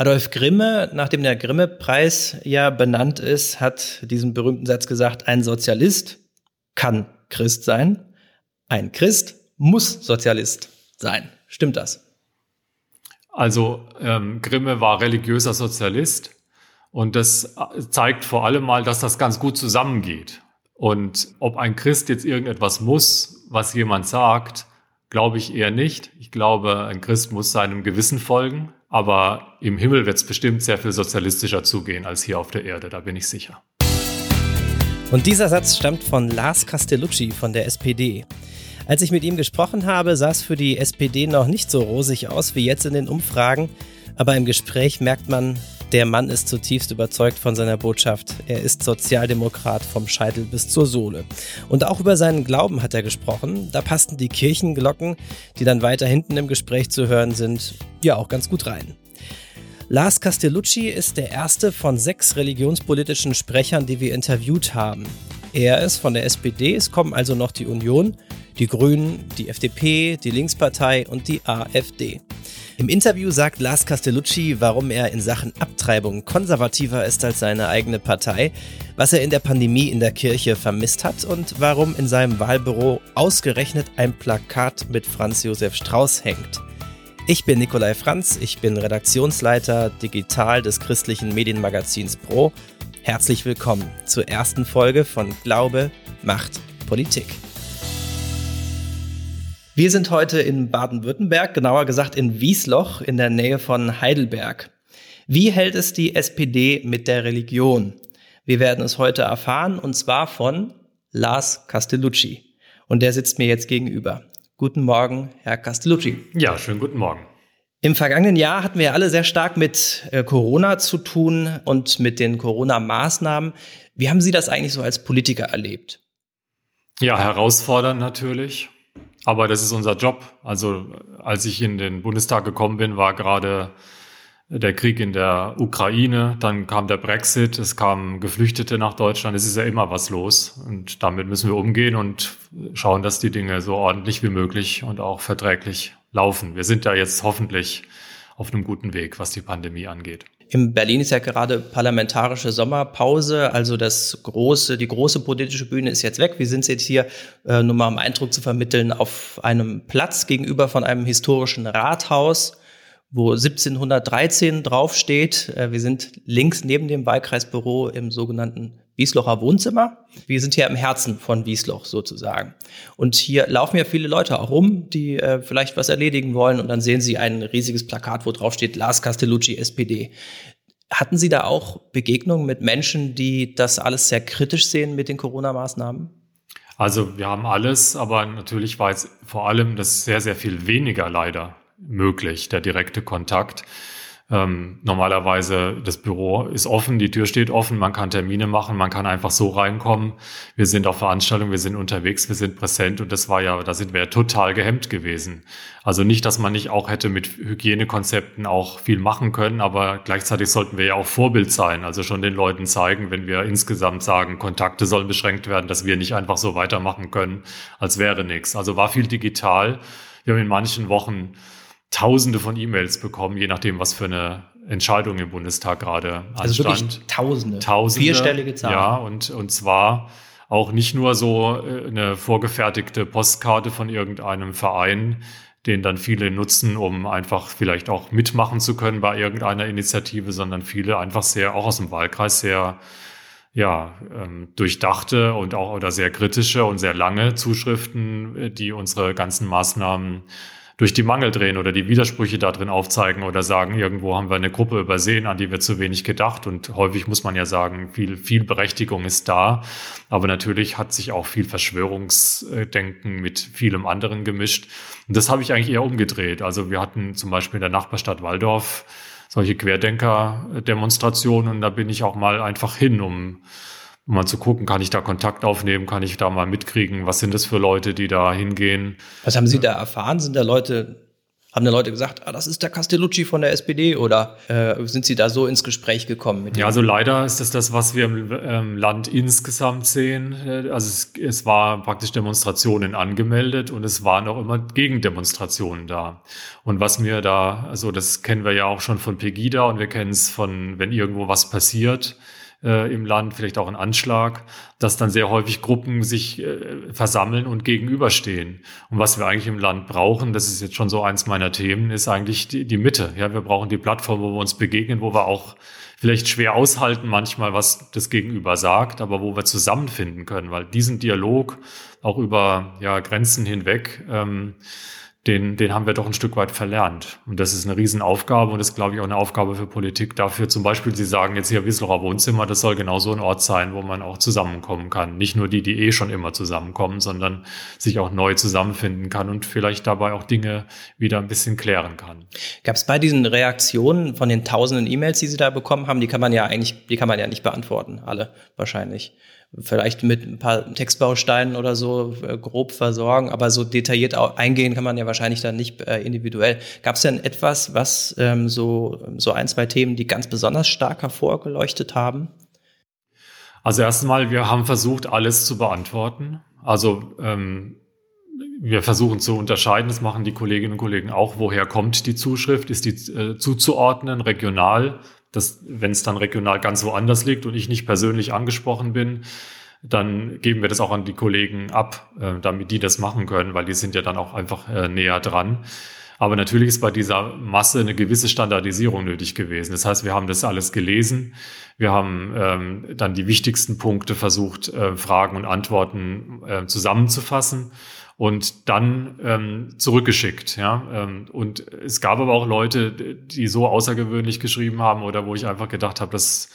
Adolf Grimme, nachdem der Grimme-Preis ja benannt ist, hat diesen berühmten Satz gesagt, ein Sozialist kann Christ sein, ein Christ muss Sozialist sein. Stimmt das? Also ähm, Grimme war religiöser Sozialist und das zeigt vor allem mal, dass das ganz gut zusammengeht. Und ob ein Christ jetzt irgendetwas muss, was jemand sagt, glaube ich eher nicht. Ich glaube, ein Christ muss seinem Gewissen folgen, aber im Himmel wird es bestimmt sehr viel sozialistischer zugehen als hier auf der Erde, da bin ich sicher. Und dieser Satz stammt von Lars Castellucci von der SPD. Als ich mit ihm gesprochen habe, sah es für die SPD noch nicht so rosig aus wie jetzt in den Umfragen, aber im Gespräch merkt man, der Mann ist zutiefst überzeugt von seiner Botschaft. Er ist Sozialdemokrat vom Scheitel bis zur Sohle. Und auch über seinen Glauben hat er gesprochen. Da passten die Kirchenglocken, die dann weiter hinten im Gespräch zu hören sind, ja auch ganz gut rein. Lars Castellucci ist der erste von sechs religionspolitischen Sprechern, die wir interviewt haben. Er ist von der SPD, es kommen also noch die Union, die Grünen, die FDP, die Linkspartei und die AfD. Im Interview sagt Lars Castellucci, warum er in Sachen Abtreibung konservativer ist als seine eigene Partei, was er in der Pandemie in der Kirche vermisst hat und warum in seinem Wahlbüro ausgerechnet ein Plakat mit Franz Josef Strauß hängt. Ich bin Nikolai Franz, ich bin Redaktionsleiter digital des christlichen Medienmagazins Pro. Herzlich willkommen zur ersten Folge von Glaube, Macht, Politik. Wir sind heute in Baden-Württemberg, genauer gesagt in Wiesloch in der Nähe von Heidelberg. Wie hält es die SPD mit der Religion? Wir werden es heute erfahren und zwar von Lars Castellucci. Und der sitzt mir jetzt gegenüber. Guten Morgen, Herr Castellucci. Ja, schönen guten Morgen. Im vergangenen Jahr hatten wir alle sehr stark mit äh, Corona zu tun und mit den Corona-Maßnahmen. Wie haben Sie das eigentlich so als Politiker erlebt? Ja, herausfordernd natürlich. Aber das ist unser Job. Also als ich in den Bundestag gekommen bin, war gerade der Krieg in der Ukraine, dann kam der Brexit, es kamen Geflüchtete nach Deutschland, es ist ja immer was los und damit müssen wir umgehen und schauen, dass die Dinge so ordentlich wie möglich und auch verträglich laufen. Wir sind da jetzt hoffentlich auf einem guten Weg, was die Pandemie angeht. In Berlin ist ja gerade parlamentarische Sommerpause, also das große, die große politische Bühne ist jetzt weg. Wir sind jetzt hier, äh, nur mal um Eindruck zu vermitteln, auf einem Platz gegenüber von einem historischen Rathaus, wo 1713 draufsteht. Äh, wir sind links neben dem Wahlkreisbüro im sogenannten Wieslocher Wohnzimmer. Wir sind hier im Herzen von Wiesloch sozusagen. Und hier laufen ja viele Leute auch rum, die äh, vielleicht was erledigen wollen. Und dann sehen sie ein riesiges Plakat, wo drauf steht Lars Castellucci, SPD. Hatten Sie da auch Begegnungen mit Menschen, die das alles sehr kritisch sehen mit den Corona-Maßnahmen? Also wir haben alles, aber natürlich war jetzt vor allem das sehr, sehr viel weniger leider möglich, der direkte Kontakt. Ähm, normalerweise das Büro ist offen, die Tür steht offen, man kann Termine machen, man kann einfach so reinkommen. Wir sind auf Veranstaltungen, wir sind unterwegs, wir sind präsent und das war ja, da sind wir ja total gehemmt gewesen. Also nicht, dass man nicht auch hätte mit Hygienekonzepten auch viel machen können, aber gleichzeitig sollten wir ja auch Vorbild sein, also schon den Leuten zeigen, wenn wir insgesamt sagen, Kontakte sollen beschränkt werden, dass wir nicht einfach so weitermachen können, als wäre nichts. Also war viel digital. Wir haben in manchen Wochen Tausende von E-Mails bekommen, je nachdem, was für eine Entscheidung im Bundestag gerade also anstand. Tausende. Tausende. Vierstellige Zahl. Ja, und, und zwar auch nicht nur so äh, eine vorgefertigte Postkarte von irgendeinem Verein, den dann viele nutzen, um einfach vielleicht auch mitmachen zu können bei irgendeiner Initiative, sondern viele einfach sehr, auch aus dem Wahlkreis, sehr ja, ähm, durchdachte und auch oder sehr kritische und sehr lange Zuschriften, äh, die unsere ganzen Maßnahmen durch die Mangel drehen oder die Widersprüche da drin aufzeigen oder sagen, irgendwo haben wir eine Gruppe übersehen, an die wir zu wenig gedacht. Und häufig muss man ja sagen, viel, viel Berechtigung ist da. Aber natürlich hat sich auch viel Verschwörungsdenken mit vielem anderen gemischt. Und das habe ich eigentlich eher umgedreht. Also wir hatten zum Beispiel in der Nachbarstadt Waldorf solche Querdenker-Demonstrationen und da bin ich auch mal einfach hin, um um mal zu gucken, kann ich da Kontakt aufnehmen, kann ich da mal mitkriegen, was sind das für Leute, die da hingehen. Was haben Sie da erfahren? Sind da Leute Haben da Leute gesagt, ah, das ist der Castellucci von der SPD oder äh, sind Sie da so ins Gespräch gekommen? Mit ja, also leider ist das das, was wir im ähm, Land insgesamt sehen. Äh, also es, es war praktisch Demonstrationen angemeldet und es waren auch immer Gegendemonstrationen da. Und was mir da, also das kennen wir ja auch schon von Pegida und wir kennen es von, wenn irgendwo was passiert, äh, im Land, vielleicht auch ein Anschlag, dass dann sehr häufig Gruppen sich äh, versammeln und gegenüberstehen. Und was wir eigentlich im Land brauchen, das ist jetzt schon so eins meiner Themen, ist eigentlich die, die Mitte. Ja, wir brauchen die Plattform, wo wir uns begegnen, wo wir auch vielleicht schwer aushalten manchmal, was das Gegenüber sagt, aber wo wir zusammenfinden können, weil diesen Dialog auch über ja, Grenzen hinweg ähm, den, den haben wir doch ein Stück weit verlernt. Und das ist eine Riesenaufgabe und das ist, glaube ich, auch eine Aufgabe für Politik. Dafür zum Beispiel, Sie sagen jetzt hier Wieseler Wohnzimmer, das soll genauso ein Ort sein, wo man auch zusammenkommen kann. Nicht nur die, die eh schon immer zusammenkommen, sondern sich auch neu zusammenfinden kann und vielleicht dabei auch Dinge wieder ein bisschen klären kann. Gab es bei diesen Reaktionen von den tausenden E-Mails, die Sie da bekommen haben, die kann man ja eigentlich, die kann man ja nicht beantworten, alle wahrscheinlich vielleicht mit ein paar Textbausteinen oder so äh, grob versorgen, aber so detailliert eingehen kann man ja wahrscheinlich dann nicht äh, individuell. Gab es denn etwas, was ähm, so, so ein, zwei Themen, die ganz besonders stark hervorgeleuchtet haben? Also erstmal, wir haben versucht, alles zu beantworten. Also ähm, wir versuchen zu unterscheiden, das machen die Kolleginnen und Kollegen auch, woher kommt die Zuschrift, ist die äh, zuzuordnen, regional, dass, wenn es dann regional ganz woanders liegt und ich nicht persönlich angesprochen bin, dann geben wir das auch an die Kollegen ab, äh, damit die das machen können, weil die sind ja dann auch einfach äh, näher dran. Aber natürlich ist bei dieser Masse eine gewisse Standardisierung nötig gewesen. Das heißt, wir haben das alles gelesen. Wir haben ähm, dann die wichtigsten Punkte versucht, äh, Fragen und Antworten äh, zusammenzufassen und dann ähm, zurückgeschickt. Ja? Ähm, und es gab aber auch Leute, die so außergewöhnlich geschrieben haben oder wo ich einfach gedacht habe, das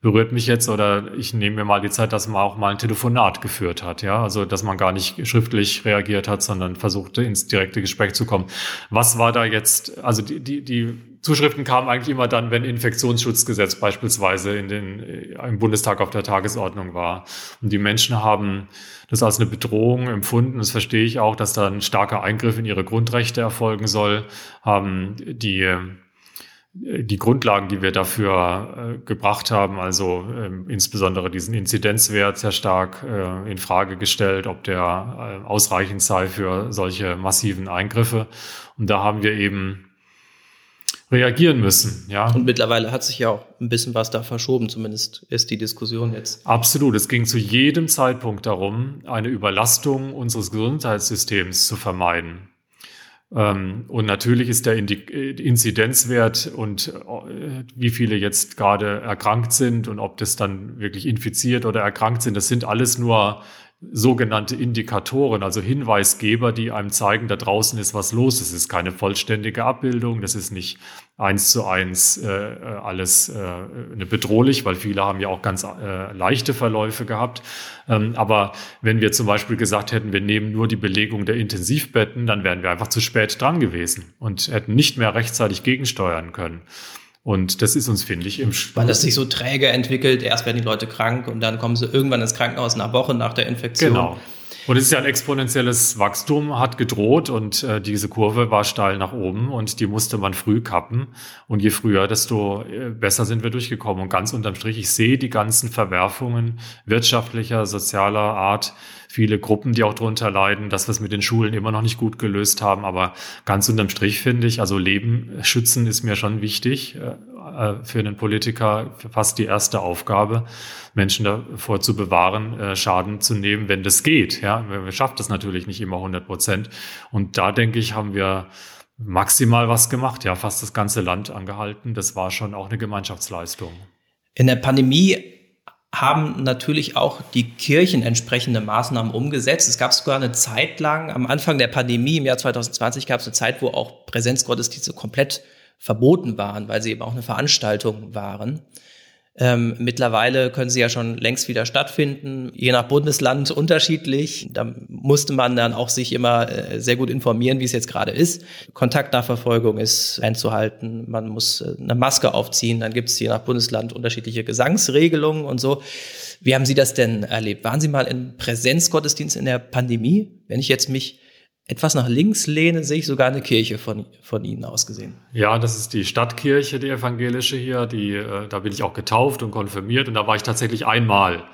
berührt mich jetzt oder ich nehme mir mal die Zeit, dass man auch mal ein Telefonat geführt hat, ja, also dass man gar nicht schriftlich reagiert hat, sondern versuchte ins direkte Gespräch zu kommen. Was war da jetzt, also die, die, die Zuschriften kamen eigentlich immer dann, wenn Infektionsschutzgesetz beispielsweise in den, im Bundestag auf der Tagesordnung war. Und die Menschen haben das als eine Bedrohung empfunden. Das verstehe ich auch, dass da ein starker Eingriff in ihre Grundrechte erfolgen soll, haben die die Grundlagen, die wir dafür äh, gebracht haben, also ähm, insbesondere diesen Inzidenzwert sehr stark äh, in Frage gestellt, ob der äh, ausreichend sei für solche massiven Eingriffe. Und da haben wir eben reagieren müssen. Ja. Und mittlerweile hat sich ja auch ein bisschen was da verschoben, zumindest ist die Diskussion jetzt. Absolut. Es ging zu jedem Zeitpunkt darum, eine Überlastung unseres Gesundheitssystems zu vermeiden. Ähm, und natürlich ist der Inzidenzwert und äh, wie viele jetzt gerade erkrankt sind und ob das dann wirklich infiziert oder erkrankt sind, das sind alles nur sogenannte Indikatoren, also Hinweisgeber, die einem zeigen, da draußen ist was los. Es ist keine vollständige Abbildung, das ist nicht eins zu eins äh, alles äh, bedrohlich, weil viele haben ja auch ganz äh, leichte Verläufe gehabt. Ähm, aber wenn wir zum Beispiel gesagt hätten, wir nehmen nur die Belegung der Intensivbetten, dann wären wir einfach zu spät dran gewesen und hätten nicht mehr rechtzeitig gegensteuern können. Und das ist uns, finde ich, im Weil das sich so träge entwickelt. Erst werden die Leute krank und dann kommen sie irgendwann ins Krankenhaus nach Woche nach der Infektion. Genau. Und es ist ja ein exponentielles Wachstum, hat gedroht und äh, diese Kurve war steil nach oben und die musste man früh kappen. Und je früher, desto äh, besser sind wir durchgekommen. Und ganz unterm Strich, ich sehe die ganzen Verwerfungen wirtschaftlicher, sozialer Art, viele Gruppen, die auch darunter leiden, dass wir es mit den Schulen immer noch nicht gut gelöst haben. Aber ganz unterm Strich finde ich, also Leben schützen ist mir schon wichtig. Äh, für einen Politiker fast die erste Aufgabe, Menschen davor zu bewahren, äh, Schaden zu nehmen, wenn das geht. Ja, wir schaffen das natürlich nicht immer 100 Prozent. Und da denke ich, haben wir maximal was gemacht. Ja, fast das ganze Land angehalten. Das war schon auch eine Gemeinschaftsleistung. In der Pandemie haben natürlich auch die Kirchen entsprechende Maßnahmen umgesetzt. Es gab sogar eine Zeit lang, am Anfang der Pandemie im Jahr 2020 gab es eine Zeit, wo auch Präsenzgottesdienste komplett verboten waren, weil sie eben auch eine Veranstaltung waren. Ähm, mittlerweile können sie ja schon längst wieder stattfinden, je nach Bundesland unterschiedlich. Da musste man dann auch sich immer äh, sehr gut informieren, wie es jetzt gerade ist. Kontaktnachverfolgung ist einzuhalten, man muss äh, eine Maske aufziehen, dann gibt es je nach Bundesland unterschiedliche Gesangsregelungen und so. Wie haben Sie das denn erlebt? Waren Sie mal in Präsenzgottesdienst in der Pandemie? Wenn ich jetzt mich etwas nach links lehne, sehe ich sogar eine Kirche von, von Ihnen aus gesehen. Ja, das ist die Stadtkirche, die evangelische hier. Die, äh, da bin ich auch getauft und konfirmiert und da war ich tatsächlich einmal.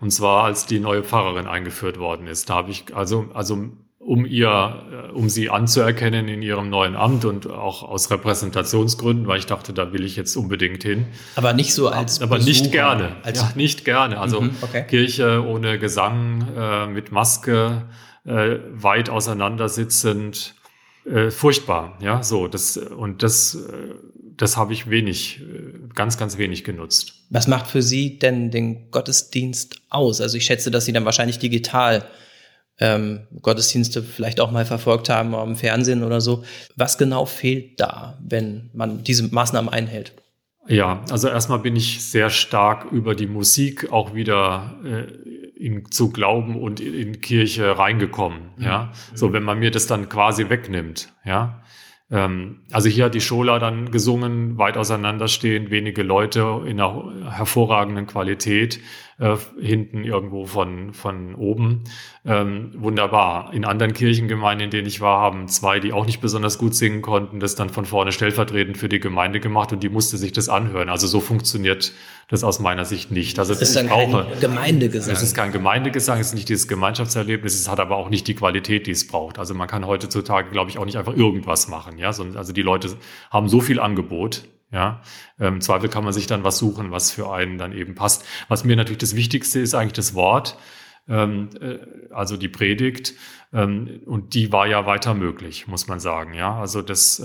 Und zwar, als die neue Pfarrerin eingeführt worden ist. Da habe ich, also, also um ihr, äh, um sie anzuerkennen in ihrem neuen Amt und auch aus Repräsentationsgründen, weil ich dachte, da will ich jetzt unbedingt hin. Aber nicht so als Aber Besucher, nicht gerne. Als ja, nicht gerne. Also mhm, okay. Kirche ohne Gesang, äh, mit Maske, äh, weit auseinandersitzend, äh, furchtbar. Ja, so das und das, äh, das habe ich wenig, äh, ganz, ganz wenig genutzt. Was macht für Sie denn den Gottesdienst aus? Also ich schätze, dass Sie dann wahrscheinlich digital ähm, Gottesdienste vielleicht auch mal verfolgt haben im Fernsehen oder so. Was genau fehlt da, wenn man diese Maßnahmen einhält? Ja, also erstmal bin ich sehr stark über die Musik auch wieder äh, in, zu Glauben und in, Kirche reingekommen. Mhm. Ja, so wenn man mir das dann quasi wegnimmt. Ja, ähm, also hier hat die Schola dann gesungen, weit auseinanderstehend, wenige Leute in einer hervorragenden Qualität äh, hinten irgendwo von, von oben. Ähm, wunderbar. In anderen Kirchengemeinden, in denen ich war, haben zwei, die auch nicht besonders gut singen konnten, das dann von vorne stellvertretend für die Gemeinde gemacht und die musste sich das anhören. Also so funktioniert das aus meiner Sicht nicht. Also das ist dann kein Gemeindegesang. Es ist kein Gemeindegesang, es ist nicht dieses Gemeinschaftserlebnis, es hat aber auch nicht die Qualität, die es braucht. Also man kann heutzutage, glaube ich, auch nicht einfach irgendwas machen. Ja, also die Leute haben so viel Angebot, ja, ähm, im Zweifel kann man sich dann was suchen, was für einen dann eben passt. Was mir natürlich das Wichtigste ist eigentlich das Wort, ähm, äh, also die Predigt. Ähm, und die war ja weiter möglich, muss man sagen. Ja, also das.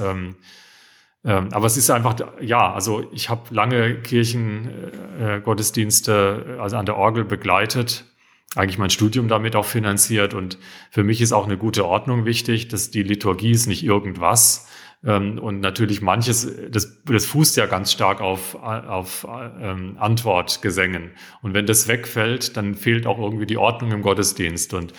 Aber es ist einfach, ja, also ich habe lange Kirchengottesdienste, äh, also an der Orgel begleitet, eigentlich mein Studium damit auch finanziert und für mich ist auch eine gute Ordnung wichtig, dass die Liturgie ist nicht irgendwas, und natürlich manches, das, das fußt ja ganz stark auf, auf ähm, Antwortgesängen. Und wenn das wegfällt, dann fehlt auch irgendwie die Ordnung im Gottesdienst. Und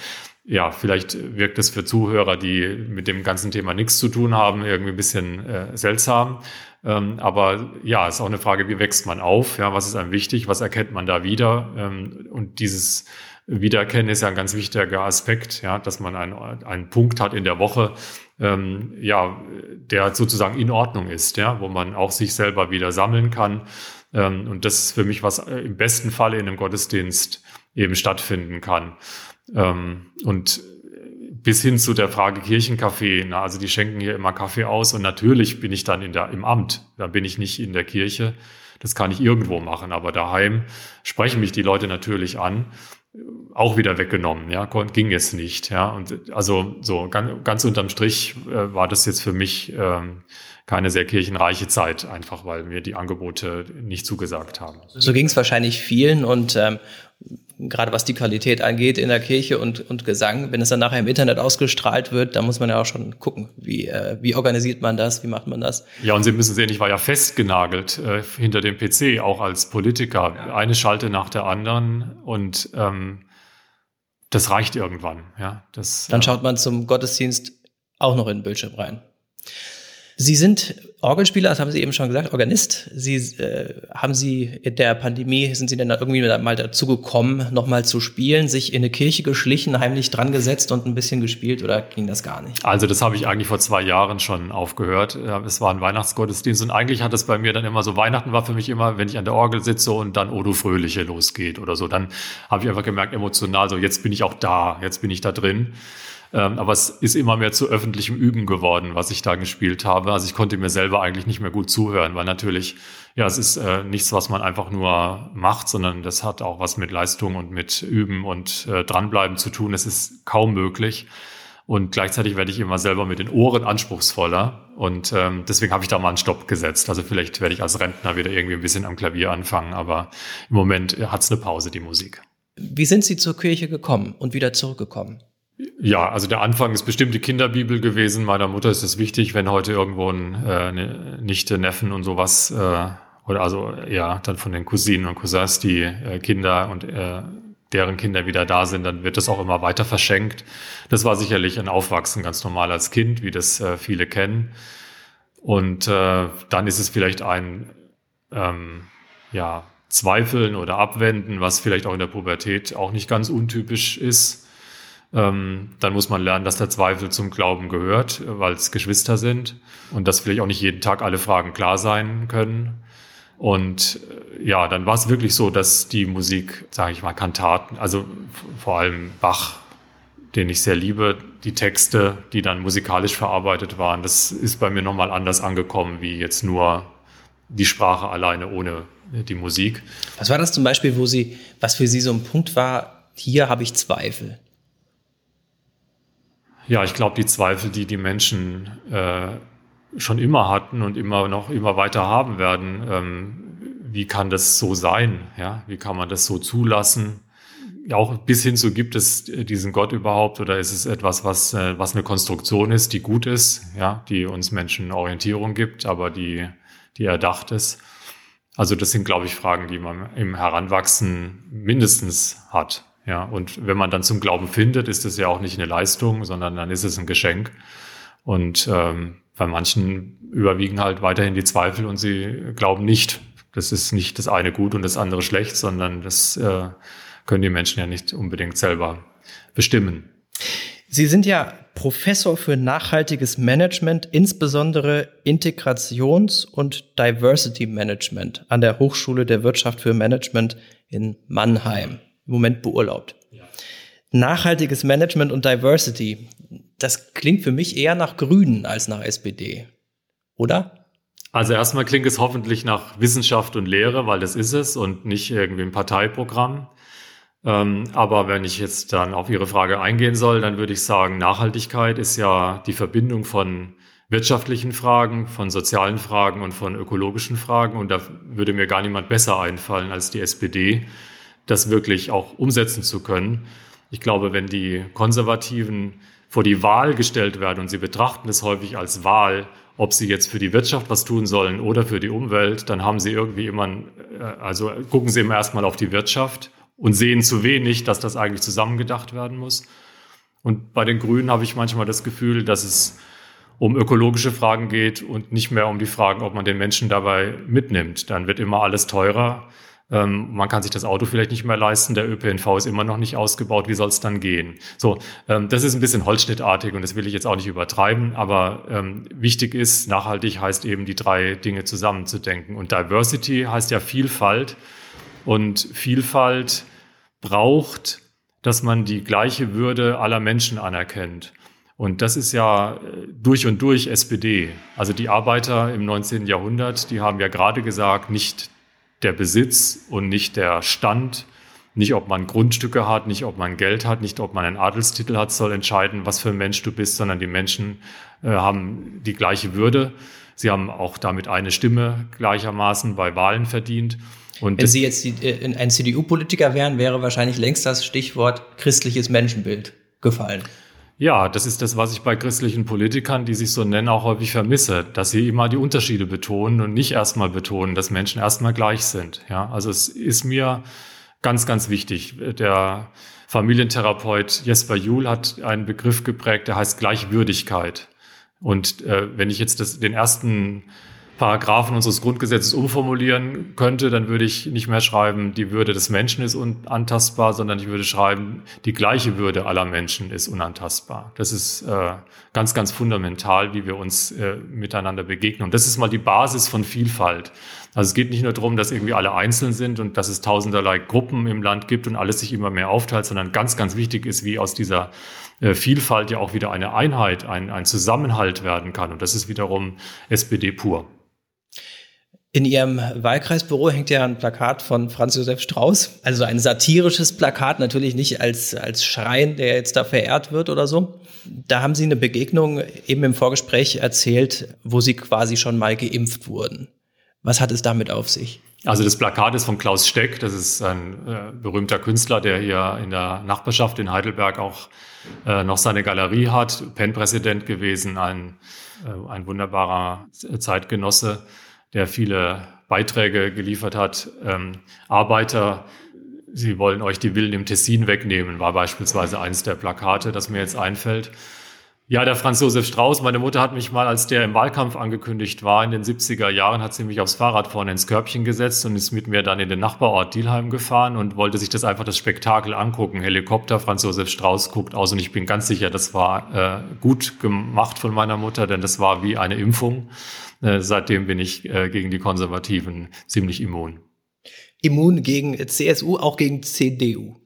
ja, vielleicht wirkt es für Zuhörer, die mit dem ganzen Thema nichts zu tun haben, irgendwie ein bisschen äh, seltsam. Ähm, aber ja, ist auch eine Frage, wie wächst man auf? Ja, was ist einem wichtig? Was erkennt man da wieder? Ähm, und dieses Wiedererkennen ist ja ein ganz wichtiger Aspekt, ja, dass man einen, einen Punkt hat in der Woche, ähm, ja, der sozusagen in Ordnung ist, ja, wo man auch sich selber wieder sammeln kann. Ähm, und das ist für mich, was äh, im besten Falle in einem Gottesdienst eben stattfinden kann. Ähm, und bis hin zu der Frage Kirchenkaffee. Na, also die schenken hier immer Kaffee aus und natürlich bin ich dann in der, im Amt. Da bin ich nicht in der Kirche. Das kann ich irgendwo machen, aber daheim sprechen mich die Leute natürlich an auch wieder weggenommen, ja, ging es nicht, ja, und also so ganz, ganz unterm Strich äh, war das jetzt für mich ähm, keine sehr kirchenreiche Zeit, einfach weil mir die Angebote nicht zugesagt haben. So ging es wahrscheinlich vielen und ähm, gerade was die Qualität angeht in der Kirche und, und Gesang, wenn es dann nachher im Internet ausgestrahlt wird, da muss man ja auch schon gucken, wie, äh, wie organisiert man das, wie macht man das. Ja, und Sie müssen sehen, ich war ja festgenagelt äh, hinter dem PC, auch als Politiker. Ja. Eine Schalte nach der anderen und ähm, das reicht irgendwann. Ja, das, dann schaut man zum Gottesdienst auch noch in den Bildschirm rein. Sie sind Orgelspieler, das haben Sie eben schon gesagt, Organist. Sie äh, haben Sie in der Pandemie sind Sie denn da irgendwie mal dazu gekommen, nochmal zu spielen, sich in eine Kirche geschlichen, heimlich dran gesetzt und ein bisschen gespielt oder ging das gar nicht? Also das habe ich eigentlich vor zwei Jahren schon aufgehört. Es war ein Weihnachtsgottesdienst und eigentlich hat es bei mir dann immer so Weihnachten war für mich immer, wenn ich an der Orgel sitze und dann Odo Fröhliche losgeht oder so, dann habe ich einfach gemerkt emotional, so jetzt bin ich auch da, jetzt bin ich da drin. Ähm, aber es ist immer mehr zu öffentlichem Üben geworden, was ich da gespielt habe. Also ich konnte mir selber eigentlich nicht mehr gut zuhören, weil natürlich, ja, es ist äh, nichts, was man einfach nur macht, sondern das hat auch was mit Leistung und mit Üben und äh, dranbleiben zu tun. Es ist kaum möglich. Und gleichzeitig werde ich immer selber mit den Ohren anspruchsvoller. Und ähm, deswegen habe ich da mal einen Stopp gesetzt. Also vielleicht werde ich als Rentner wieder irgendwie ein bisschen am Klavier anfangen, aber im Moment hat es eine Pause, die Musik. Wie sind Sie zur Kirche gekommen und wieder zurückgekommen? Ja, also der Anfang ist bestimmt die Kinderbibel gewesen. Meiner Mutter ist es wichtig, wenn heute irgendwo ein äh, ne, Nichte, Neffen und sowas, äh, oder also ja, dann von den Cousinen und Cousins, die äh, Kinder und äh, deren Kinder wieder da sind, dann wird das auch immer weiter verschenkt. Das war sicherlich ein Aufwachsen ganz normal als Kind, wie das äh, viele kennen. Und äh, dann ist es vielleicht ein ähm, ja, Zweifeln oder Abwenden, was vielleicht auch in der Pubertät auch nicht ganz untypisch ist ähm, dann muss man lernen, dass der Zweifel zum Glauben gehört, weil es Geschwister sind und dass vielleicht auch nicht jeden Tag alle Fragen klar sein können. Und äh, ja, dann war es wirklich so, dass die Musik, sage ich mal, Kantaten, also vor allem Bach, den ich sehr liebe, die Texte, die dann musikalisch verarbeitet waren, das ist bei mir nochmal anders angekommen, wie jetzt nur die Sprache alleine ohne die Musik. Was war das zum Beispiel, wo Sie, was für Sie so ein Punkt war, hier habe ich Zweifel? Ja, ich glaube, die Zweifel, die die Menschen äh, schon immer hatten und immer noch immer weiter haben werden, ähm, wie kann das so sein? Ja, wie kann man das so zulassen? Ja, auch bis hin zu gibt es diesen Gott überhaupt oder ist es etwas, was, äh, was eine Konstruktion ist, die gut ist, ja, die uns Menschen Orientierung gibt, aber die, die erdacht ist? Also das sind, glaube ich, Fragen, die man im Heranwachsen mindestens hat. Ja, und wenn man dann zum Glauben findet, ist es ja auch nicht eine Leistung, sondern dann ist es ein Geschenk. Und ähm, bei manchen überwiegen halt weiterhin die Zweifel und sie glauben nicht. Das ist nicht das eine gut und das andere schlecht, sondern das äh, können die Menschen ja nicht unbedingt selber bestimmen. Sie sind ja Professor für nachhaltiges Management, insbesondere Integrations- und Diversity Management an der Hochschule der Wirtschaft für Management in Mannheim im Moment beurlaubt. Ja. Nachhaltiges Management und Diversity, das klingt für mich eher nach Grünen als nach SPD, oder? Also erstmal klingt es hoffentlich nach Wissenschaft und Lehre, weil das ist es und nicht irgendwie ein Parteiprogramm. Ähm, aber wenn ich jetzt dann auf Ihre Frage eingehen soll, dann würde ich sagen, Nachhaltigkeit ist ja die Verbindung von wirtschaftlichen Fragen, von sozialen Fragen und von ökologischen Fragen. Und da würde mir gar niemand besser einfallen als die SPD, das wirklich auch umsetzen zu können. Ich glaube, wenn die Konservativen vor die Wahl gestellt werden und sie betrachten es häufig als Wahl, ob sie jetzt für die Wirtschaft was tun sollen oder für die Umwelt, dann haben sie irgendwie immer, äh, also gucken sie immer erstmal auf die Wirtschaft und sehen zu wenig, dass das eigentlich zusammengedacht werden muss. Und bei den Grünen habe ich manchmal das Gefühl, dass es um ökologische Fragen geht und nicht mehr um die Fragen, ob man den Menschen dabei mitnimmt. Dann wird immer alles teurer. Ähm, man kann sich das Auto vielleicht nicht mehr leisten, der ÖPNV ist immer noch nicht ausgebaut, wie soll es dann gehen? So, ähm, das ist ein bisschen holzschnittartig und das will ich jetzt auch nicht übertreiben, aber ähm, wichtig ist, nachhaltig heißt eben, die drei Dinge zusammenzudenken. Und Diversity heißt ja Vielfalt und Vielfalt braucht, dass man die gleiche Würde aller Menschen anerkennt. Und das ist ja äh, durch und durch SPD. Also die Arbeiter im 19. Jahrhundert, die haben ja gerade gesagt, nicht der Besitz und nicht der Stand, nicht ob man Grundstücke hat, nicht ob man Geld hat, nicht ob man einen Adelstitel hat, soll entscheiden, was für ein Mensch du bist, sondern die Menschen äh, haben die gleiche Würde. Sie haben auch damit eine Stimme gleichermaßen bei Wahlen verdient. Und Wenn Sie jetzt die, äh, ein CDU-Politiker wären, wäre wahrscheinlich längst das Stichwort christliches Menschenbild gefallen. Ja, das ist das, was ich bei christlichen Politikern, die sich so nennen, auch häufig vermisse, dass sie immer die Unterschiede betonen und nicht erstmal betonen, dass Menschen erstmal gleich sind. Ja, also es ist mir ganz, ganz wichtig. Der Familientherapeut Jesper Juhl hat einen Begriff geprägt, der heißt Gleichwürdigkeit. Und äh, wenn ich jetzt das, den ersten Paragraphen unseres Grundgesetzes umformulieren könnte, dann würde ich nicht mehr schreiben, die Würde des Menschen ist unantastbar, sondern ich würde schreiben, die gleiche Würde aller Menschen ist unantastbar. Das ist äh, ganz, ganz fundamental, wie wir uns äh, miteinander begegnen. Und das ist mal die Basis von Vielfalt. Also es geht nicht nur darum, dass irgendwie alle einzeln sind und dass es tausenderlei Gruppen im Land gibt und alles sich immer mehr aufteilt, sondern ganz, ganz wichtig ist, wie aus dieser äh, Vielfalt ja auch wieder eine Einheit, ein, ein Zusammenhalt werden kann. Und das ist wiederum SPD pur. In Ihrem Wahlkreisbüro hängt ja ein Plakat von Franz Josef Strauß, also ein satirisches Plakat, natürlich nicht als, als Schrein, der jetzt da verehrt wird oder so. Da haben Sie eine Begegnung eben im Vorgespräch erzählt, wo Sie quasi schon mal geimpft wurden. Was hat es damit auf sich? Also das Plakat ist von Klaus Steck, das ist ein äh, berühmter Künstler, der hier in der Nachbarschaft in Heidelberg auch äh, noch seine Galerie hat, PEN-Präsident gewesen, ein, äh, ein wunderbarer Zeitgenosse der viele Beiträge geliefert hat. Ähm, Arbeiter, Sie wollen euch die Villen im Tessin wegnehmen, war beispielsweise eines der Plakate, das mir jetzt einfällt. Ja, der Franz Josef Strauß. Meine Mutter hat mich mal, als der im Wahlkampf angekündigt war, in den 70er Jahren, hat sie mich aufs Fahrrad vorne ins Körbchen gesetzt und ist mit mir dann in den Nachbarort Dielheim gefahren und wollte sich das einfach das Spektakel angucken. Helikopter, Franz Josef Strauß guckt aus und ich bin ganz sicher, das war äh, gut gemacht von meiner Mutter, denn das war wie eine Impfung. Äh, seitdem bin ich äh, gegen die Konservativen ziemlich immun. Immun gegen CSU, auch gegen CDU.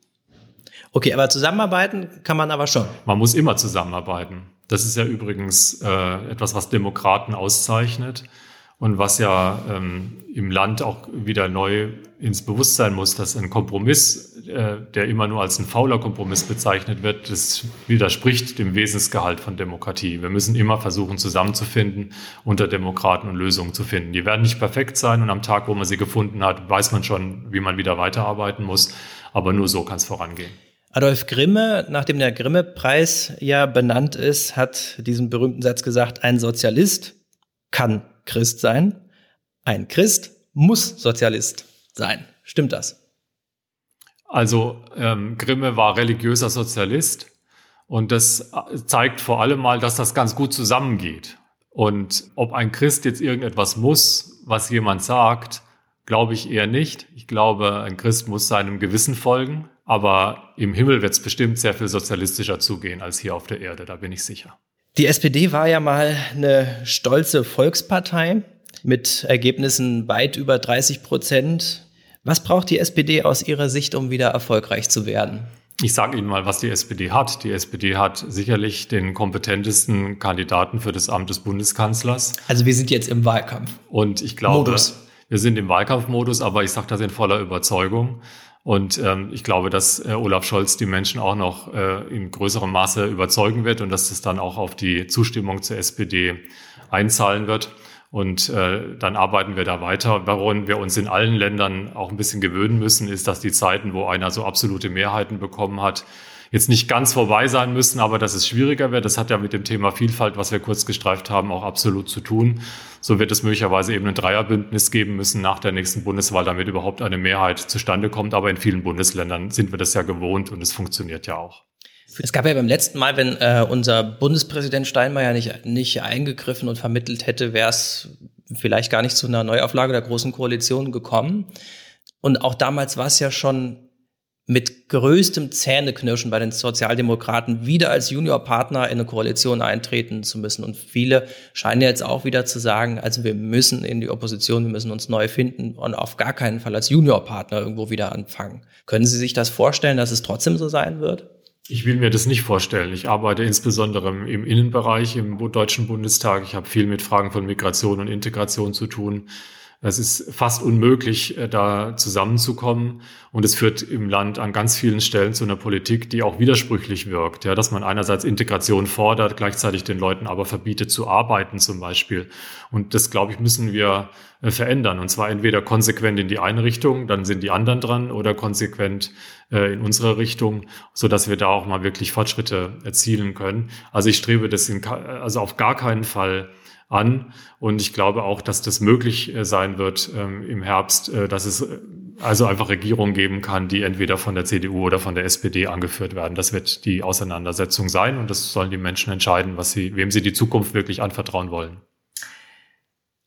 Okay, aber zusammenarbeiten kann man aber schon. Man muss immer zusammenarbeiten. Das ist ja übrigens äh, etwas, was Demokraten auszeichnet und was ja ähm, im Land auch wieder neu ins Bewusstsein muss, dass ein Kompromiss, äh, der immer nur als ein fauler Kompromiss bezeichnet wird, das widerspricht dem Wesensgehalt von Demokratie. Wir müssen immer versuchen, zusammenzufinden, unter Demokraten und Lösungen zu finden. Die werden nicht perfekt sein und am Tag, wo man sie gefunden hat, weiß man schon, wie man wieder weiterarbeiten muss. Aber nur so kann es vorangehen. Adolf Grimme, nachdem der Grimme-Preis ja benannt ist, hat diesen berühmten Satz gesagt, ein Sozialist kann Christ sein, ein Christ muss Sozialist sein. Stimmt das? Also ähm, Grimme war religiöser Sozialist und das zeigt vor allem mal, dass das ganz gut zusammengeht. Und ob ein Christ jetzt irgendetwas muss, was jemand sagt, glaube ich eher nicht. Ich glaube, ein Christ muss seinem Gewissen folgen. Aber im Himmel wird es bestimmt sehr viel sozialistischer zugehen als hier auf der Erde, da bin ich sicher. Die SPD war ja mal eine stolze Volkspartei mit Ergebnissen weit über 30 Prozent. Was braucht die SPD aus Ihrer Sicht, um wieder erfolgreich zu werden? Ich sage Ihnen mal, was die SPD hat. Die SPD hat sicherlich den kompetentesten Kandidaten für das Amt des Bundeskanzlers. Also wir sind jetzt im Wahlkampf. Und ich glaube, Modus. wir sind im Wahlkampfmodus, aber ich sage das in voller Überzeugung. Und ähm, ich glaube, dass äh, Olaf Scholz die Menschen auch noch äh, in größerem Maße überzeugen wird und dass das dann auch auf die Zustimmung zur SPD einzahlen wird. Und äh, dann arbeiten wir da weiter. Warum wir uns in allen Ländern auch ein bisschen gewöhnen müssen, ist, dass die Zeiten, wo einer so absolute Mehrheiten bekommen hat, jetzt nicht ganz vorbei sein müssen, aber dass es schwieriger wird. Das hat ja mit dem Thema Vielfalt, was wir kurz gestreift haben, auch absolut zu tun. So wird es möglicherweise eben ein Dreierbündnis geben müssen nach der nächsten Bundeswahl, damit überhaupt eine Mehrheit zustande kommt. Aber in vielen Bundesländern sind wir das ja gewohnt und es funktioniert ja auch. Es gab ja beim letzten Mal, wenn äh, unser Bundespräsident Steinmeier nicht, nicht eingegriffen und vermittelt hätte, wäre es vielleicht gar nicht zu einer Neuauflage der Großen Koalition gekommen. Und auch damals war es ja schon mit größtem Zähneknirschen bei den Sozialdemokraten wieder als Juniorpartner in eine Koalition eintreten zu müssen. Und viele scheinen jetzt auch wieder zu sagen, also wir müssen in die Opposition, wir müssen uns neu finden und auf gar keinen Fall als Juniorpartner irgendwo wieder anfangen. Können Sie sich das vorstellen, dass es trotzdem so sein wird? Ich will mir das nicht vorstellen. Ich arbeite insbesondere im Innenbereich im Deutschen Bundestag. Ich habe viel mit Fragen von Migration und Integration zu tun. Es ist fast unmöglich, äh, da zusammenzukommen. Und es führt im Land an ganz vielen Stellen zu einer Politik, die auch widersprüchlich wirkt. Ja, dass man einerseits Integration fordert, gleichzeitig den Leuten aber verbietet zu arbeiten zum Beispiel. Und das, glaube ich, müssen wir äh, verändern. Und zwar entweder konsequent in die eine Richtung, dann sind die anderen dran, oder konsequent äh, in unsere Richtung, so dass wir da auch mal wirklich Fortschritte erzielen können. Also ich strebe das in, also auf gar keinen Fall an. Und ich glaube auch, dass das möglich äh, sein wird ähm, im Herbst, äh, dass es äh, also einfach Regierungen geben kann, die entweder von der CDU oder von der SPD angeführt werden. Das wird die Auseinandersetzung sein und das sollen die Menschen entscheiden, was sie, wem sie die Zukunft wirklich anvertrauen wollen.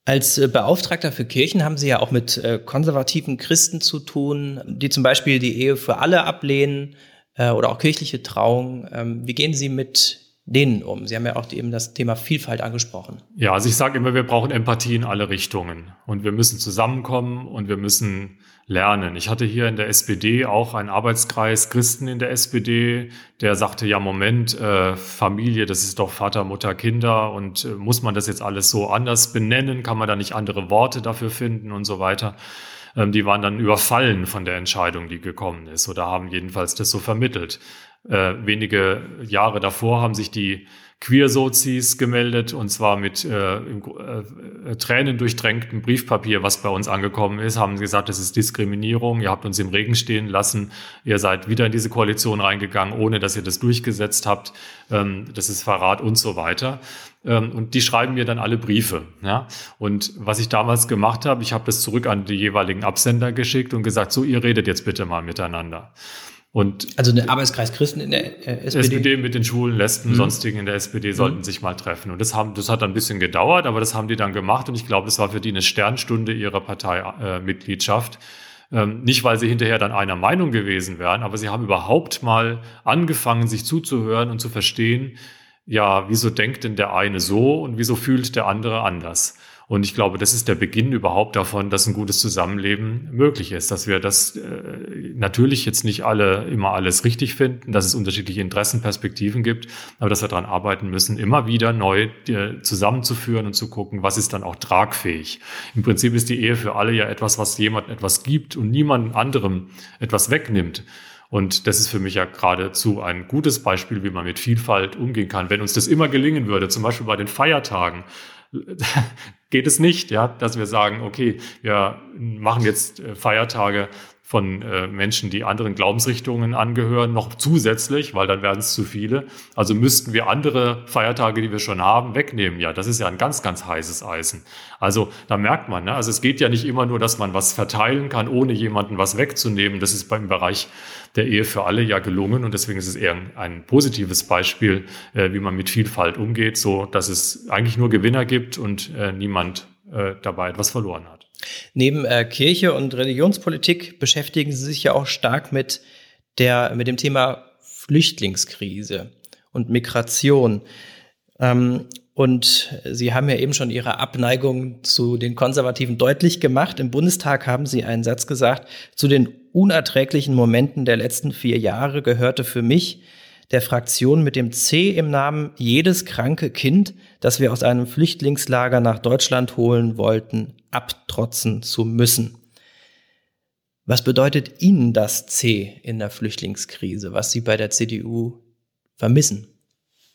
Als Beauftragter für Kirchen haben Sie ja auch mit konservativen Christen zu tun, die zum Beispiel die Ehe für alle ablehnen oder auch kirchliche Trauung. Ähm, wie gehen Sie mit denen um? Sie haben ja auch eben das Thema Vielfalt angesprochen. Ja, also ich sage immer, wir brauchen Empathie in alle Richtungen und wir müssen zusammenkommen und wir müssen lernen. Ich hatte hier in der SPD auch einen Arbeitskreis Christen in der SPD, der sagte, ja Moment, äh, Familie, das ist doch Vater, Mutter, Kinder und äh, muss man das jetzt alles so anders benennen? Kann man da nicht andere Worte dafür finden und so weiter? Ähm, die waren dann überfallen von der Entscheidung, die gekommen ist oder haben jedenfalls das so vermittelt. Äh, wenige Jahre davor haben sich die Queer-Sozis gemeldet und zwar mit äh, im, äh, Tränen durchtränktem Briefpapier, was bei uns angekommen ist, haben gesagt, das ist Diskriminierung, ihr habt uns im Regen stehen lassen, ihr seid wieder in diese Koalition reingegangen, ohne dass ihr das durchgesetzt habt, ähm, das ist Verrat und so weiter. Ähm, und die schreiben mir dann alle Briefe. Ja? Und was ich damals gemacht habe, ich habe das zurück an die jeweiligen Absender geschickt und gesagt, so, ihr redet jetzt bitte mal miteinander. Und also der Arbeitskreis Christen in der äh, SPD? SPD mit den Schwulen, Lesben, mhm. Sonstigen in der SPD sollten mhm. sich mal treffen. Und das, haben, das hat ein bisschen gedauert, aber das haben die dann gemacht. Und ich glaube, das war für die eine Sternstunde ihrer Parteimitgliedschaft. Äh, ähm, nicht, weil sie hinterher dann einer Meinung gewesen wären, aber sie haben überhaupt mal angefangen, sich zuzuhören und zu verstehen, ja, wieso denkt denn der eine so und wieso fühlt der andere anders? Und ich glaube, das ist der Beginn überhaupt davon, dass ein gutes Zusammenleben möglich ist, dass wir das äh, natürlich jetzt nicht alle immer alles richtig finden, dass es unterschiedliche Interessenperspektiven gibt, aber dass wir daran arbeiten müssen, immer wieder neu äh, zusammenzuführen und zu gucken, was ist dann auch tragfähig. Im Prinzip ist die Ehe für alle ja etwas, was jemandem etwas gibt und niemand anderem etwas wegnimmt. Und das ist für mich ja geradezu ein gutes Beispiel, wie man mit Vielfalt umgehen kann. Wenn uns das immer gelingen würde, zum Beispiel bei den Feiertagen, geht es nicht, ja, dass wir sagen, okay, wir machen jetzt äh, Feiertage von äh, Menschen, die anderen Glaubensrichtungen angehören, noch zusätzlich, weil dann werden es zu viele. Also müssten wir andere Feiertage, die wir schon haben, wegnehmen. Ja, das ist ja ein ganz, ganz heißes Eisen. Also da merkt man, ne? also es geht ja nicht immer nur, dass man was verteilen kann, ohne jemanden was wegzunehmen. Das ist beim Bereich der Ehe für alle ja gelungen und deswegen ist es eher ein positives Beispiel, äh, wie man mit Vielfalt umgeht, so dass es eigentlich nur Gewinner gibt und äh, niemand äh, dabei etwas verloren hat. Neben äh, Kirche und Religionspolitik beschäftigen Sie sich ja auch stark mit der, mit dem Thema Flüchtlingskrise und Migration. Ähm, und Sie haben ja eben schon Ihre Abneigung zu den Konservativen deutlich gemacht. Im Bundestag haben Sie einen Satz gesagt, zu den unerträglichen Momenten der letzten vier Jahre gehörte für mich, der Fraktion mit dem C im Namen jedes kranke Kind, das wir aus einem Flüchtlingslager nach Deutschland holen wollten, abtrotzen zu müssen. Was bedeutet Ihnen das C in der Flüchtlingskrise, was Sie bei der CDU vermissen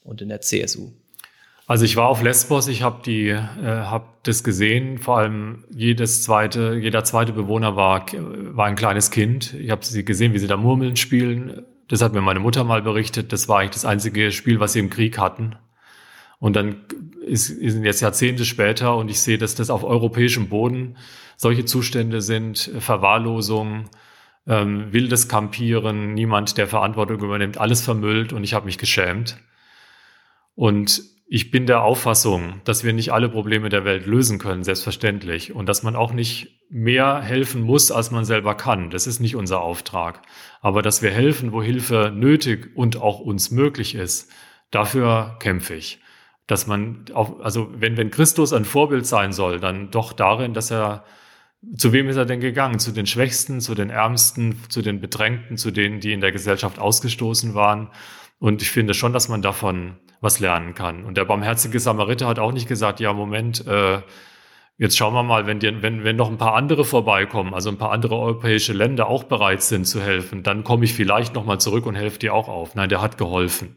und in der CSU? Also ich war auf Lesbos, ich habe die, äh, hab das gesehen. Vor allem jedes zweite, jeder zweite Bewohner war war ein kleines Kind. Ich habe sie gesehen, wie sie da Murmeln spielen. Das hat mir meine Mutter mal berichtet. Das war eigentlich das einzige Spiel, was sie im Krieg hatten. Und dann ist, ist jetzt Jahrzehnte später und ich sehe, dass das auf europäischem Boden solche Zustände sind, Verwahrlosung, ähm, wildes Kampieren, niemand, der Verantwortung übernimmt, alles vermüllt und ich habe mich geschämt. Und ich bin der Auffassung, dass wir nicht alle Probleme der Welt lösen können, selbstverständlich. Und dass man auch nicht mehr helfen muss, als man selber kann. Das ist nicht unser Auftrag. Aber dass wir helfen, wo Hilfe nötig und auch uns möglich ist, dafür kämpfe ich. Dass man auch, also wenn, wenn Christus ein Vorbild sein soll, dann doch darin, dass er, zu wem ist er denn gegangen? Zu den Schwächsten, zu den Ärmsten, zu den Bedrängten, zu denen, die in der Gesellschaft ausgestoßen waren. Und ich finde schon, dass man davon was lernen kann. Und der barmherzige Samariter hat auch nicht gesagt, ja, Moment, äh, jetzt schauen wir mal, wenn, die, wenn, wenn noch ein paar andere vorbeikommen, also ein paar andere europäische Länder auch bereit sind zu helfen, dann komme ich vielleicht nochmal zurück und helfe dir auch auf. Nein, der hat geholfen.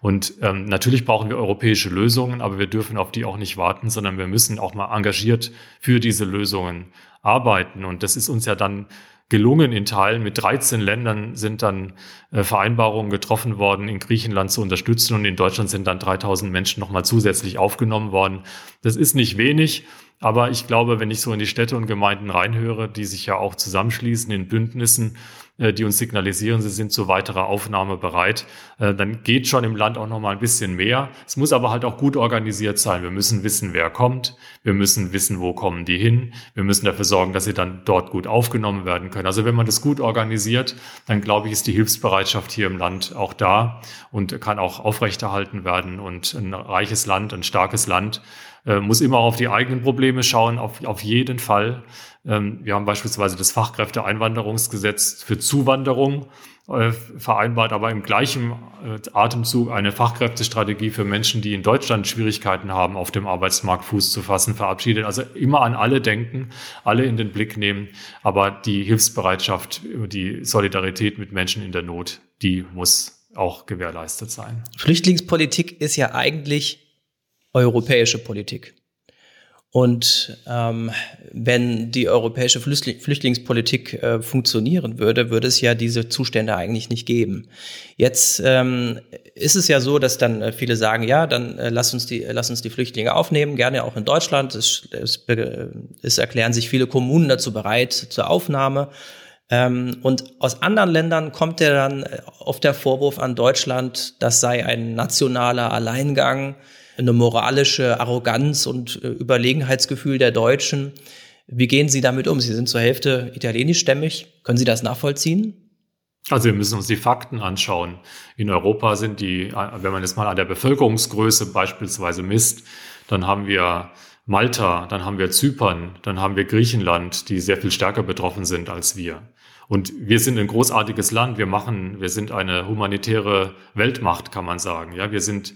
Und ähm, natürlich brauchen wir europäische Lösungen, aber wir dürfen auf die auch nicht warten, sondern wir müssen auch mal engagiert für diese Lösungen arbeiten. Und das ist uns ja dann gelungen in Teilen. Mit 13 Ländern sind dann äh, Vereinbarungen getroffen worden, in Griechenland zu unterstützen und in Deutschland sind dann 3000 Menschen nochmal zusätzlich aufgenommen worden. Das ist nicht wenig. Aber ich glaube, wenn ich so in die Städte und Gemeinden reinhöre, die sich ja auch zusammenschließen in Bündnissen, die uns signalisieren, sie sind zu weiterer Aufnahme bereit, äh, dann geht schon im Land auch noch mal ein bisschen mehr. Es muss aber halt auch gut organisiert sein. Wir müssen wissen, wer kommt. Wir müssen wissen, wo kommen die hin. Wir müssen dafür sorgen, dass sie dann dort gut aufgenommen werden können. Also wenn man das gut organisiert, dann glaube ich, ist die Hilfsbereitschaft hier im Land auch da und kann auch aufrechterhalten werden. Und ein reiches Land, ein starkes Land äh, muss immer auf die eigenen Probleme schauen, auf, auf jeden Fall. Ähm, wir haben beispielsweise das Fachkräfteeinwanderungsgesetz für Zuwanderung äh, vereinbart, aber im gleichen äh, Atemzug eine Fachkräftestrategie für Menschen, die in Deutschland Schwierigkeiten haben, auf dem Arbeitsmarkt Fuß zu fassen, verabschiedet. Also immer an alle denken, alle in den Blick nehmen, aber die Hilfsbereitschaft, die Solidarität mit Menschen in der Not, die muss auch gewährleistet sein. Flüchtlingspolitik ist ja eigentlich europäische Politik. Und ähm, wenn die europäische Flüchtling Flüchtlingspolitik äh, funktionieren würde, würde es ja diese Zustände eigentlich nicht geben. Jetzt ähm, ist es ja so, dass dann äh, viele sagen, ja, dann äh, lass uns die, lass uns die Flüchtlinge aufnehmen, gerne auch in Deutschland. Es, es, es erklären sich viele Kommunen dazu bereit zur Aufnahme. Ähm, und aus anderen Ländern kommt ja dann oft der Vorwurf an Deutschland, das sei ein nationaler Alleingang, eine moralische Arroganz und äh, Überlegenheitsgefühl der Deutschen. Wie gehen Sie damit um? Sie sind zur Hälfte italienischstämmig. Können Sie das nachvollziehen? Also wir müssen uns die Fakten anschauen. In Europa sind die, wenn man es mal an der Bevölkerungsgröße beispielsweise misst, dann haben wir Malta, dann haben wir Zypern, dann haben wir Griechenland, die sehr viel stärker betroffen sind als wir. Und wir sind ein großartiges Land. Wir machen, wir sind eine humanitäre Weltmacht, kann man sagen. Ja, wir sind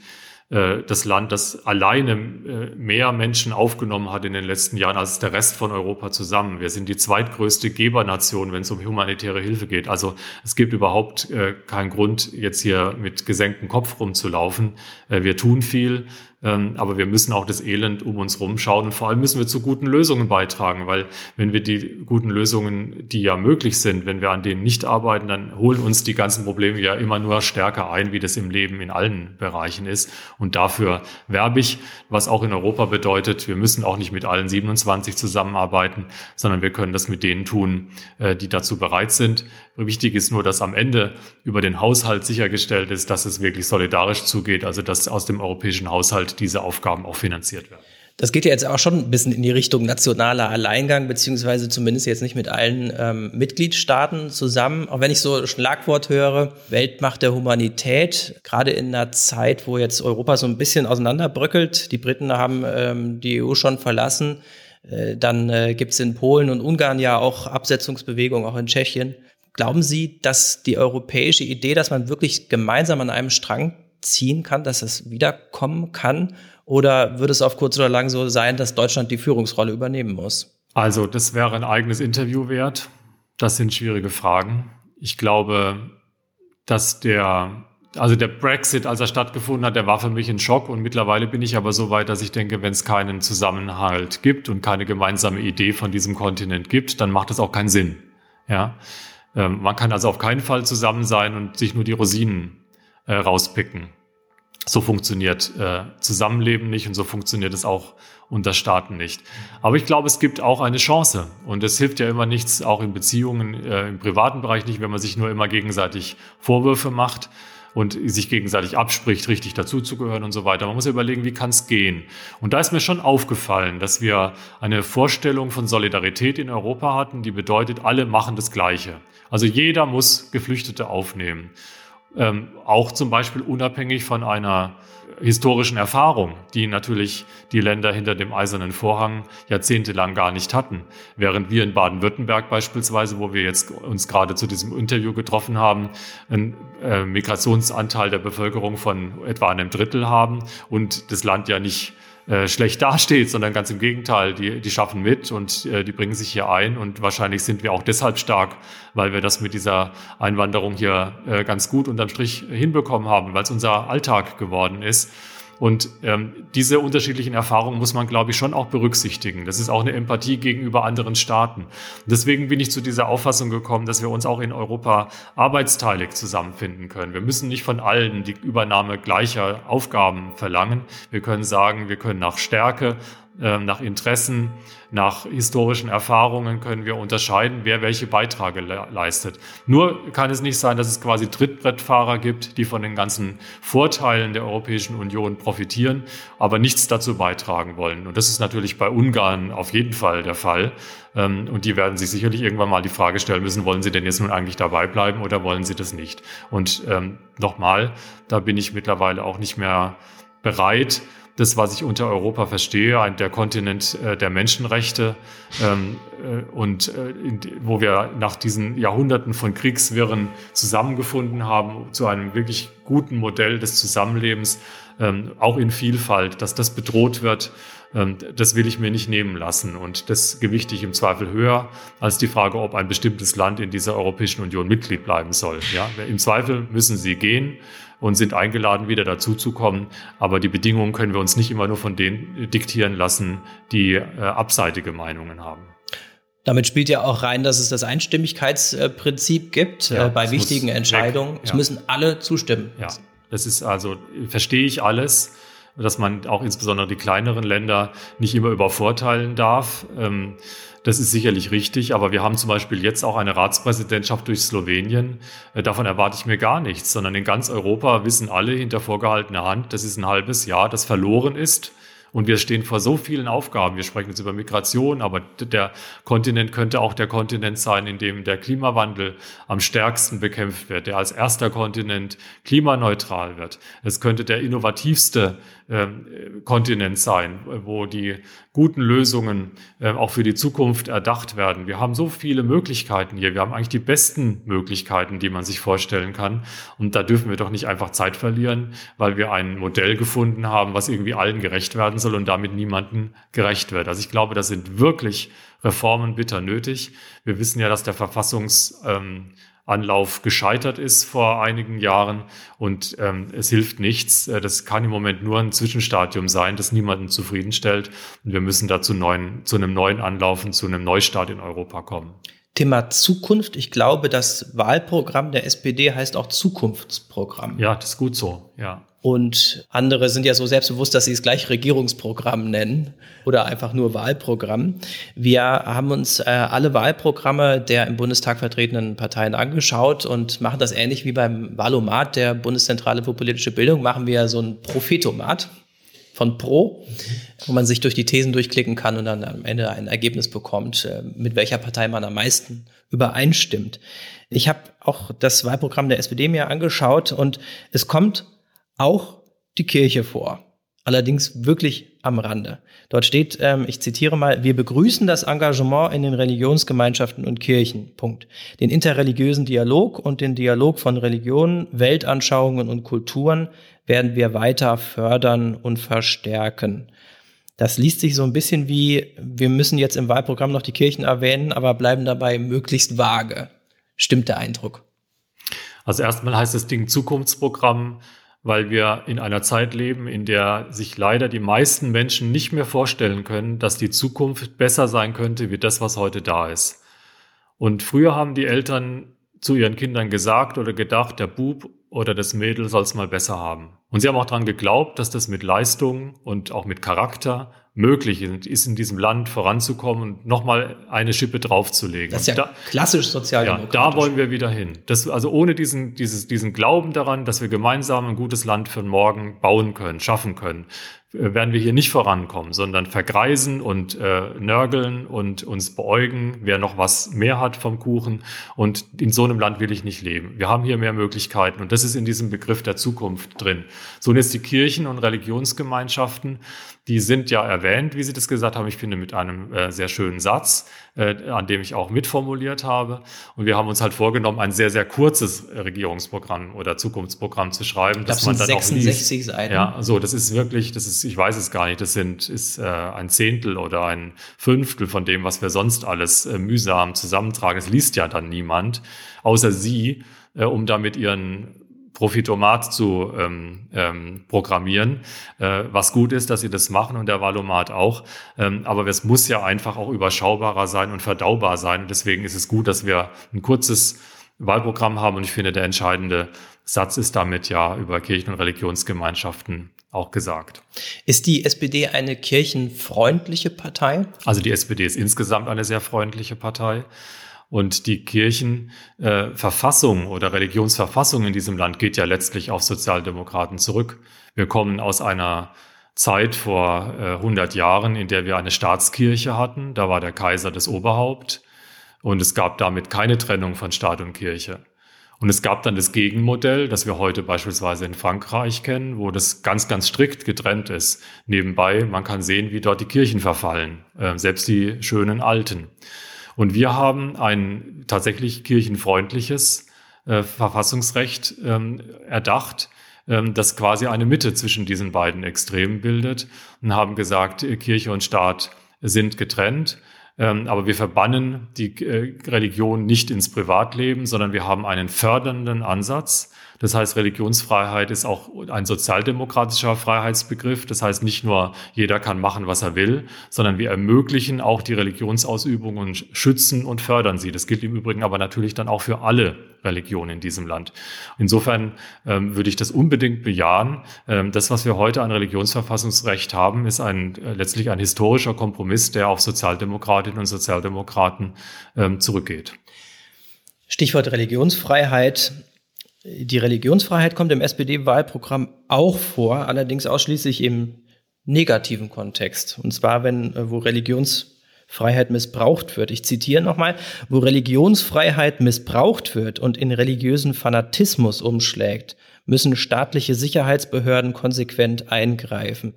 äh, das Land, das alleine äh, mehr Menschen aufgenommen hat in den letzten Jahren als der Rest von Europa zusammen. Wir sind die zweitgrößte Gebernation, wenn es um humanitäre Hilfe geht. Also es gibt überhaupt äh, keinen Grund, jetzt hier mit gesenktem Kopf rumzulaufen. Wir tun viel. Ähm, aber wir müssen auch das Elend um uns rumschauen und vor allem müssen wir zu guten Lösungen beitragen, weil wenn wir die guten Lösungen, die ja möglich sind, wenn wir an denen nicht arbeiten, dann holen uns die ganzen Probleme ja immer nur stärker ein, wie das im Leben in allen Bereichen ist. Und dafür werbe ich, was auch in Europa bedeutet, wir müssen auch nicht mit allen 27 zusammenarbeiten, sondern wir können das mit denen tun, äh, die dazu bereit sind. Wichtig ist nur, dass am Ende über den Haushalt sichergestellt ist, dass es wirklich solidarisch zugeht, also dass aus dem europäischen Haushalt diese Aufgaben auch finanziert werden. Das geht ja jetzt auch schon ein bisschen in die Richtung nationaler Alleingang, beziehungsweise zumindest jetzt nicht mit allen ähm, Mitgliedstaaten zusammen. Auch wenn ich so Schlagwort höre, Weltmacht der Humanität, gerade in einer Zeit, wo jetzt Europa so ein bisschen auseinanderbröckelt. Die Briten haben ähm, die EU schon verlassen. Äh, dann äh, gibt es in Polen und Ungarn ja auch Absetzungsbewegungen, auch in Tschechien. Glauben Sie, dass die europäische Idee, dass man wirklich gemeinsam an einem Strang ziehen kann, dass es wiederkommen kann? Oder würde es auf kurz oder lang so sein, dass Deutschland die Führungsrolle übernehmen muss? Also, das wäre ein eigenes Interview wert. Das sind schwierige Fragen. Ich glaube, dass der, also der Brexit, als er stattgefunden hat, der war für mich ein Schock. Und mittlerweile bin ich aber so weit, dass ich denke, wenn es keinen Zusammenhalt gibt und keine gemeinsame Idee von diesem Kontinent gibt, dann macht es auch keinen Sinn. Ja. Ähm, man kann also auf keinen Fall zusammen sein und sich nur die Rosinen äh, rauspicken. So funktioniert äh, Zusammenleben nicht und so funktioniert es auch unter Staaten nicht. Aber ich glaube, es gibt auch eine Chance und es hilft ja immer nichts, auch in Beziehungen, äh, im privaten Bereich nicht, wenn man sich nur immer gegenseitig Vorwürfe macht und sich gegenseitig abspricht, richtig dazuzugehören und so weiter. Man muss ja überlegen, wie kann es gehen? Und da ist mir schon aufgefallen, dass wir eine Vorstellung von Solidarität in Europa hatten, die bedeutet, alle machen das Gleiche. Also jeder muss Geflüchtete aufnehmen. Ähm, auch zum Beispiel unabhängig von einer historischen Erfahrung, die natürlich die Länder hinter dem eisernen Vorhang jahrzehntelang gar nicht hatten. Während wir in Baden-Württemberg beispielsweise, wo wir jetzt uns gerade zu diesem Interview getroffen haben, einen äh, Migrationsanteil der Bevölkerung von etwa einem Drittel haben und das Land ja nicht äh, schlecht dasteht, sondern ganz im Gegenteil, die, die schaffen mit und äh, die bringen sich hier ein und wahrscheinlich sind wir auch deshalb stark, weil wir das mit dieser Einwanderung hier äh, ganz gut unterm Strich hinbekommen haben, weil es unser Alltag geworden ist. Und ähm, diese unterschiedlichen Erfahrungen muss man, glaube ich, schon auch berücksichtigen. Das ist auch eine Empathie gegenüber anderen Staaten. Deswegen bin ich zu dieser Auffassung gekommen, dass wir uns auch in Europa arbeitsteilig zusammenfinden können. Wir müssen nicht von allen die Übernahme gleicher Aufgaben verlangen. Wir können sagen, wir können nach Stärke nach Interessen, nach historischen Erfahrungen können wir unterscheiden, wer welche Beiträge le leistet. Nur kann es nicht sein, dass es quasi Trittbrettfahrer gibt, die von den ganzen Vorteilen der Europäischen Union profitieren, aber nichts dazu beitragen wollen. Und das ist natürlich bei Ungarn auf jeden Fall der Fall. Ähm, und die werden sich sicherlich irgendwann mal die Frage stellen müssen, wollen sie denn jetzt nun eigentlich dabei bleiben oder wollen sie das nicht? Und ähm, nochmal, da bin ich mittlerweile auch nicht mehr bereit, das, was ich unter Europa verstehe, ein, der Kontinent äh, der Menschenrechte ähm, äh, und äh, in, wo wir nach diesen Jahrhunderten von Kriegswirren zusammengefunden haben zu einem wirklich guten Modell des Zusammenlebens, ähm, auch in Vielfalt, dass das bedroht wird, ähm, das will ich mir nicht nehmen lassen und das gewichte ich im Zweifel höher als die Frage, ob ein bestimmtes Land in dieser Europäischen Union Mitglied bleiben soll. Ja, im Zweifel müssen sie gehen und sind eingeladen, wieder dazuzukommen. Aber die Bedingungen können wir uns nicht immer nur von denen diktieren lassen, die äh, abseitige Meinungen haben. Damit spielt ja auch rein, dass es das Einstimmigkeitsprinzip gibt ja, äh, bei wichtigen Entscheidungen. Ja. Es müssen alle zustimmen. Ja, das ist also, verstehe ich alles. dass man auch insbesondere die kleineren Länder nicht immer übervorteilen darf. Ähm, das ist sicherlich richtig, aber wir haben zum Beispiel jetzt auch eine Ratspräsidentschaft durch Slowenien. Äh, davon erwarte ich mir gar nichts, sondern in ganz Europa wissen alle hinter vorgehaltener Hand, das ist ein halbes Jahr, das verloren ist. Und wir stehen vor so vielen Aufgaben. Wir sprechen jetzt über Migration, aber der Kontinent könnte auch der Kontinent sein, in dem der Klimawandel am stärksten bekämpft wird, der als erster Kontinent klimaneutral wird. Es könnte der innovativste Kontinent sein, wo die guten Lösungen äh, auch für die Zukunft erdacht werden. Wir haben so viele Möglichkeiten hier. Wir haben eigentlich die besten Möglichkeiten, die man sich vorstellen kann. Und da dürfen wir doch nicht einfach Zeit verlieren, weil wir ein Modell gefunden haben, was irgendwie allen gerecht werden soll und damit niemandem gerecht wird. Also ich glaube, das sind wirklich Reformen bitter nötig. Wir wissen ja, dass der Verfassungs ähm, Anlauf gescheitert ist vor einigen Jahren und ähm, es hilft nichts. Äh, das kann im Moment nur ein Zwischenstadium sein, das niemanden zufriedenstellt und wir müssen da zu, neuen, zu einem neuen Anlauf und zu einem Neustart in Europa kommen. Thema Zukunft. Ich glaube, das Wahlprogramm der SPD heißt auch Zukunftsprogramm. Ja, das ist gut so, ja. Und andere sind ja so selbstbewusst, dass sie es gleich Regierungsprogramm nennen oder einfach nur Wahlprogramm. Wir haben uns äh, alle Wahlprogramme der im Bundestag vertretenen Parteien angeschaut und machen das ähnlich wie beim Wahlomat der Bundeszentrale für politische Bildung, machen wir so ein Prophetomat von Pro, wo man sich durch die Thesen durchklicken kann und dann am Ende ein Ergebnis bekommt, äh, mit welcher Partei man am meisten übereinstimmt. Ich habe auch das Wahlprogramm der SPD mir angeschaut und es kommt auch die Kirche vor. Allerdings wirklich am Rande. Dort steht, ähm, ich zitiere mal, wir begrüßen das Engagement in den Religionsgemeinschaften und Kirchen. Punkt. Den interreligiösen Dialog und den Dialog von Religionen, Weltanschauungen und Kulturen werden wir weiter fördern und verstärken. Das liest sich so ein bisschen wie, wir müssen jetzt im Wahlprogramm noch die Kirchen erwähnen, aber bleiben dabei möglichst vage. Stimmt der Eindruck? Also erstmal heißt das Ding Zukunftsprogramm weil wir in einer Zeit leben, in der sich leider die meisten Menschen nicht mehr vorstellen können, dass die Zukunft besser sein könnte wie das, was heute da ist. Und früher haben die Eltern zu ihren Kindern gesagt oder gedacht, der Bub oder das Mädel soll es mal besser haben. Und sie haben auch daran geglaubt, dass das mit Leistung und auch mit Charakter möglich ist, in diesem Land voranzukommen und nochmal eine Schippe draufzulegen. Das ist ja da, klassisch sozialdemokratisch. Ja, da wollen wir wieder hin. Das, also ohne diesen, dieses, diesen Glauben daran, dass wir gemeinsam ein gutes Land für morgen bauen können, schaffen können, äh, werden wir hier nicht vorankommen, sondern vergreisen und äh, nörgeln und uns beäugen, wer noch was mehr hat vom Kuchen. Und in so einem Land will ich nicht leben. Wir haben hier mehr Möglichkeiten und das ist in diesem Begriff der Zukunft drin. So und jetzt die Kirchen und Religionsgemeinschaften die sind ja erwähnt, wie Sie das gesagt haben. Ich finde mit einem äh, sehr schönen Satz, äh, an dem ich auch mitformuliert habe. Und wir haben uns halt vorgenommen, ein sehr, sehr kurzes Regierungsprogramm oder Zukunftsprogramm zu schreiben, dass man dann 66 auch liest. Seiten. Ja, so das ist wirklich, das ist, ich weiß es gar nicht, das sind ist äh, ein Zehntel oder ein Fünftel von dem, was wir sonst alles äh, mühsam zusammentragen. Es liest ja dann niemand, außer Sie, äh, um da mit Ihren Profitomat zu ähm, ähm, programmieren, äh, was gut ist, dass sie das machen und der Valomat auch. Ähm, aber es muss ja einfach auch überschaubarer sein und verdaubar sein. deswegen ist es gut, dass wir ein kurzes Wahlprogramm haben. Und ich finde, der entscheidende Satz ist damit ja über Kirchen- und Religionsgemeinschaften auch gesagt. Ist die SPD eine kirchenfreundliche Partei? Also die SPD ist insgesamt eine sehr freundliche Partei. Und die Kirchenverfassung äh, oder Religionsverfassung in diesem Land geht ja letztlich auf Sozialdemokraten zurück. Wir kommen aus einer Zeit vor äh, 100 Jahren, in der wir eine Staatskirche hatten. Da war der Kaiser das Oberhaupt und es gab damit keine Trennung von Staat und Kirche. Und es gab dann das Gegenmodell, das wir heute beispielsweise in Frankreich kennen, wo das ganz, ganz strikt getrennt ist. Nebenbei, man kann sehen, wie dort die Kirchen verfallen, äh, selbst die schönen alten. Und wir haben ein tatsächlich kirchenfreundliches äh, Verfassungsrecht ähm, erdacht, ähm, das quasi eine Mitte zwischen diesen beiden Extremen bildet und haben gesagt, äh, Kirche und Staat sind getrennt. Ähm, aber wir verbannen die äh, Religion nicht ins Privatleben, sondern wir haben einen fördernden Ansatz. Das heißt, Religionsfreiheit ist auch ein sozialdemokratischer Freiheitsbegriff. Das heißt, nicht nur jeder kann machen, was er will, sondern wir ermöglichen auch die Religionsausübung und schützen und fördern sie. Das gilt im Übrigen aber natürlich dann auch für alle Religionen in diesem Land. Insofern ähm, würde ich das unbedingt bejahen. Ähm, das, was wir heute an Religionsverfassungsrecht haben, ist ein, äh, letztlich ein historischer Kompromiss, der auf Sozialdemokratinnen und Sozialdemokraten ähm, zurückgeht. Stichwort Religionsfreiheit. Die Religionsfreiheit kommt im SPD-Wahlprogramm auch vor, allerdings ausschließlich im negativen Kontext. Und zwar, wenn, äh, wo Religionsfreiheit missbraucht wird. Ich zitiere nochmal, wo Religionsfreiheit missbraucht wird und in religiösen Fanatismus umschlägt, müssen staatliche Sicherheitsbehörden konsequent eingreifen.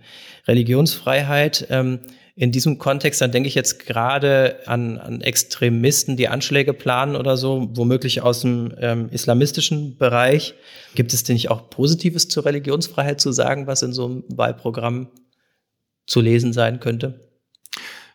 Religionsfreiheit ähm, in diesem Kontext, dann denke ich jetzt gerade an, an Extremisten, die Anschläge planen oder so, womöglich aus dem ähm, islamistischen Bereich. Gibt es denn nicht auch Positives zur Religionsfreiheit zu sagen, was in so einem Wahlprogramm zu lesen sein könnte?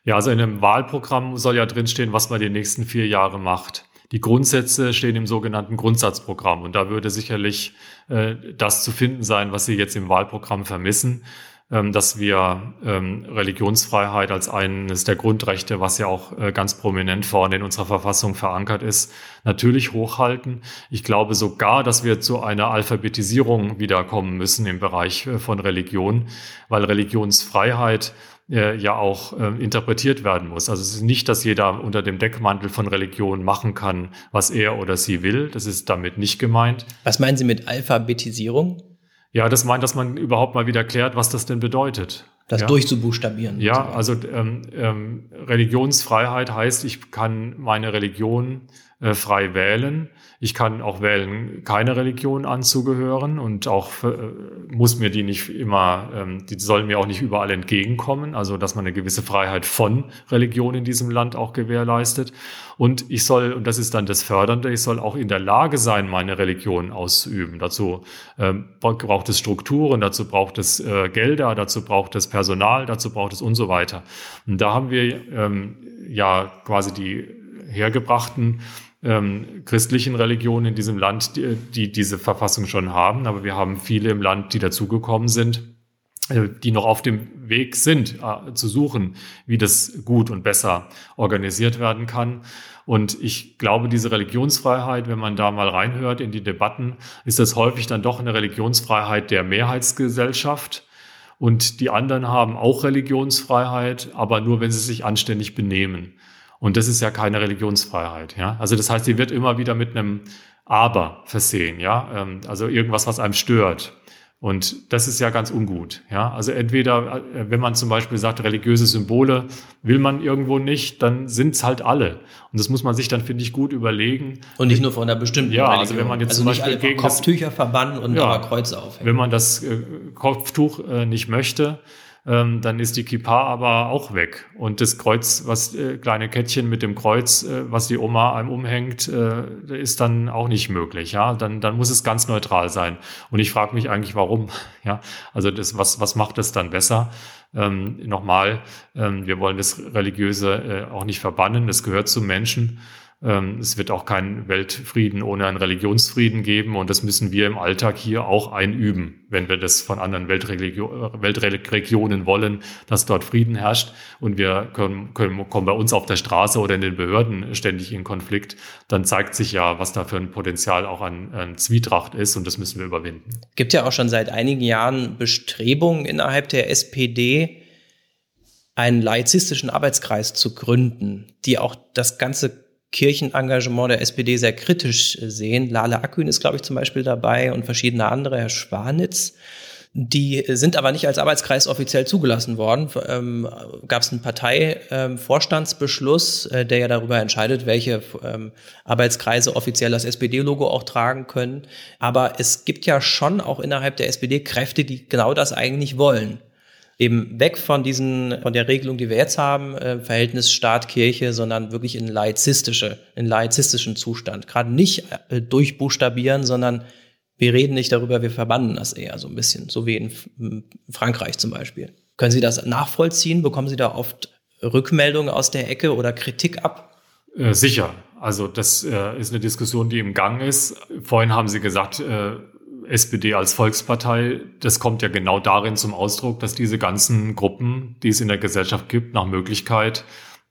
Ja, also in einem Wahlprogramm soll ja drinstehen, was man die nächsten vier Jahre macht. Die Grundsätze stehen im sogenannten Grundsatzprogramm und da würde sicherlich äh, das zu finden sein, was Sie jetzt im Wahlprogramm vermissen. Ähm, dass wir ähm, Religionsfreiheit als eines der Grundrechte, was ja auch äh, ganz prominent vorne in unserer Verfassung verankert ist, natürlich hochhalten. Ich glaube sogar, dass wir zu einer Alphabetisierung wiederkommen müssen im Bereich äh, von Religion, weil Religionsfreiheit äh, ja auch äh, interpretiert werden muss. Also es ist nicht, dass jeder unter dem Deckmantel von Religion machen kann, was er oder sie will. Das ist damit nicht gemeint. Was meinen Sie mit Alphabetisierung? Ja, das meint, dass man überhaupt mal wieder klärt, was das denn bedeutet. Das ja. durchzubuchstabieren. Ja, also ähm, ähm, Religionsfreiheit heißt, ich kann meine Religion äh, frei wählen. Ich kann auch wählen, keine Religion anzugehören und auch äh, muss mir die nicht immer, ähm, die sollen mir auch nicht überall entgegenkommen. Also, dass man eine gewisse Freiheit von Religion in diesem Land auch gewährleistet. Und ich soll, und das ist dann das Fördernde, ich soll auch in der Lage sein, meine Religion auszuüben. Dazu ähm, braucht es Strukturen, dazu braucht es äh, Gelder, dazu braucht es Personal, dazu braucht es und so weiter. Und da haben wir ähm, ja quasi die hergebrachten ähm, christlichen Religionen in diesem Land, die, die diese Verfassung schon haben. Aber wir haben viele im Land, die dazugekommen sind, äh, die noch auf dem Weg sind, äh, zu suchen, wie das gut und besser organisiert werden kann. Und ich glaube, diese Religionsfreiheit, wenn man da mal reinhört in die Debatten, ist das häufig dann doch eine Religionsfreiheit der Mehrheitsgesellschaft. Und die anderen haben auch Religionsfreiheit, aber nur, wenn sie sich anständig benehmen. Und das ist ja keine Religionsfreiheit. Ja? Also das heißt, die wird immer wieder mit einem Aber versehen. Ja? Ähm, also irgendwas, was einem stört. Und das ist ja ganz ungut. Ja? Also entweder, äh, wenn man zum Beispiel sagt, religiöse Symbole will man irgendwo nicht, dann sind es halt alle. Und das muss man sich dann, finde ich, gut überlegen. Und nicht nur von einer bestimmten Ja, Religion. also wenn man jetzt also zum Beispiel gegen Kopftücher verbannen und ja, aber Kreuze aufhängen. Wenn man das äh, Kopftuch äh, nicht möchte, ähm, dann ist die Kippa aber auch weg. Und das Kreuz, was äh, kleine Kettchen mit dem Kreuz, äh, was die Oma einem umhängt, äh, ist dann auch nicht möglich. Ja, dann, dann muss es ganz neutral sein. Und ich frage mich eigentlich, warum. Ja, also das, was, was macht das dann besser? Ähm, nochmal, ähm, wir wollen das Religiöse äh, auch nicht verbannen. Das gehört zum Menschen. Ähm, es wird auch keinen Weltfrieden ohne einen Religionsfrieden geben und das müssen wir im Alltag hier auch einüben, wenn wir das von anderen Weltregio Weltregionen wollen, dass dort Frieden herrscht und wir können, können, kommen bei uns auf der Straße oder in den Behörden ständig in Konflikt, dann zeigt sich ja, was da für ein Potenzial auch an, an Zwietracht ist und das müssen wir überwinden. Gibt ja auch schon seit einigen Jahren Bestrebungen innerhalb der SPD, einen laizistischen Arbeitskreis zu gründen, die auch das ganze Kirchenengagement der SPD sehr kritisch sehen. Lale Akün ist, glaube ich, zum Beispiel dabei und verschiedene andere, Herr Schwanitz. Die sind aber nicht als Arbeitskreis offiziell zugelassen worden. Ähm, Gab es einen Parteivorstandsbeschluss, äh, der ja darüber entscheidet, welche ähm, Arbeitskreise offiziell das SPD-Logo auch tragen können. Aber es gibt ja schon auch innerhalb der SPD Kräfte, die genau das eigentlich wollen eben weg von diesen, von der Regelung, die wir jetzt haben, äh, Verhältnis Staat-Kirche, sondern wirklich in laizistische, in laizistischen Zustand. Gerade nicht äh, durchbuchstabieren, sondern wir reden nicht darüber, wir verbannen das eher so ein bisschen, so wie in, Frankreich zum Beispiel. Können Sie das nachvollziehen? Bekommen Sie da oft Rückmeldungen aus der Ecke oder Kritik ab? Äh, sicher. Also das äh, ist eine Diskussion, die im Gang ist. Vorhin haben Sie gesagt, äh, SPD als Volkspartei, das kommt ja genau darin zum Ausdruck, dass diese ganzen Gruppen, die es in der Gesellschaft gibt, nach Möglichkeit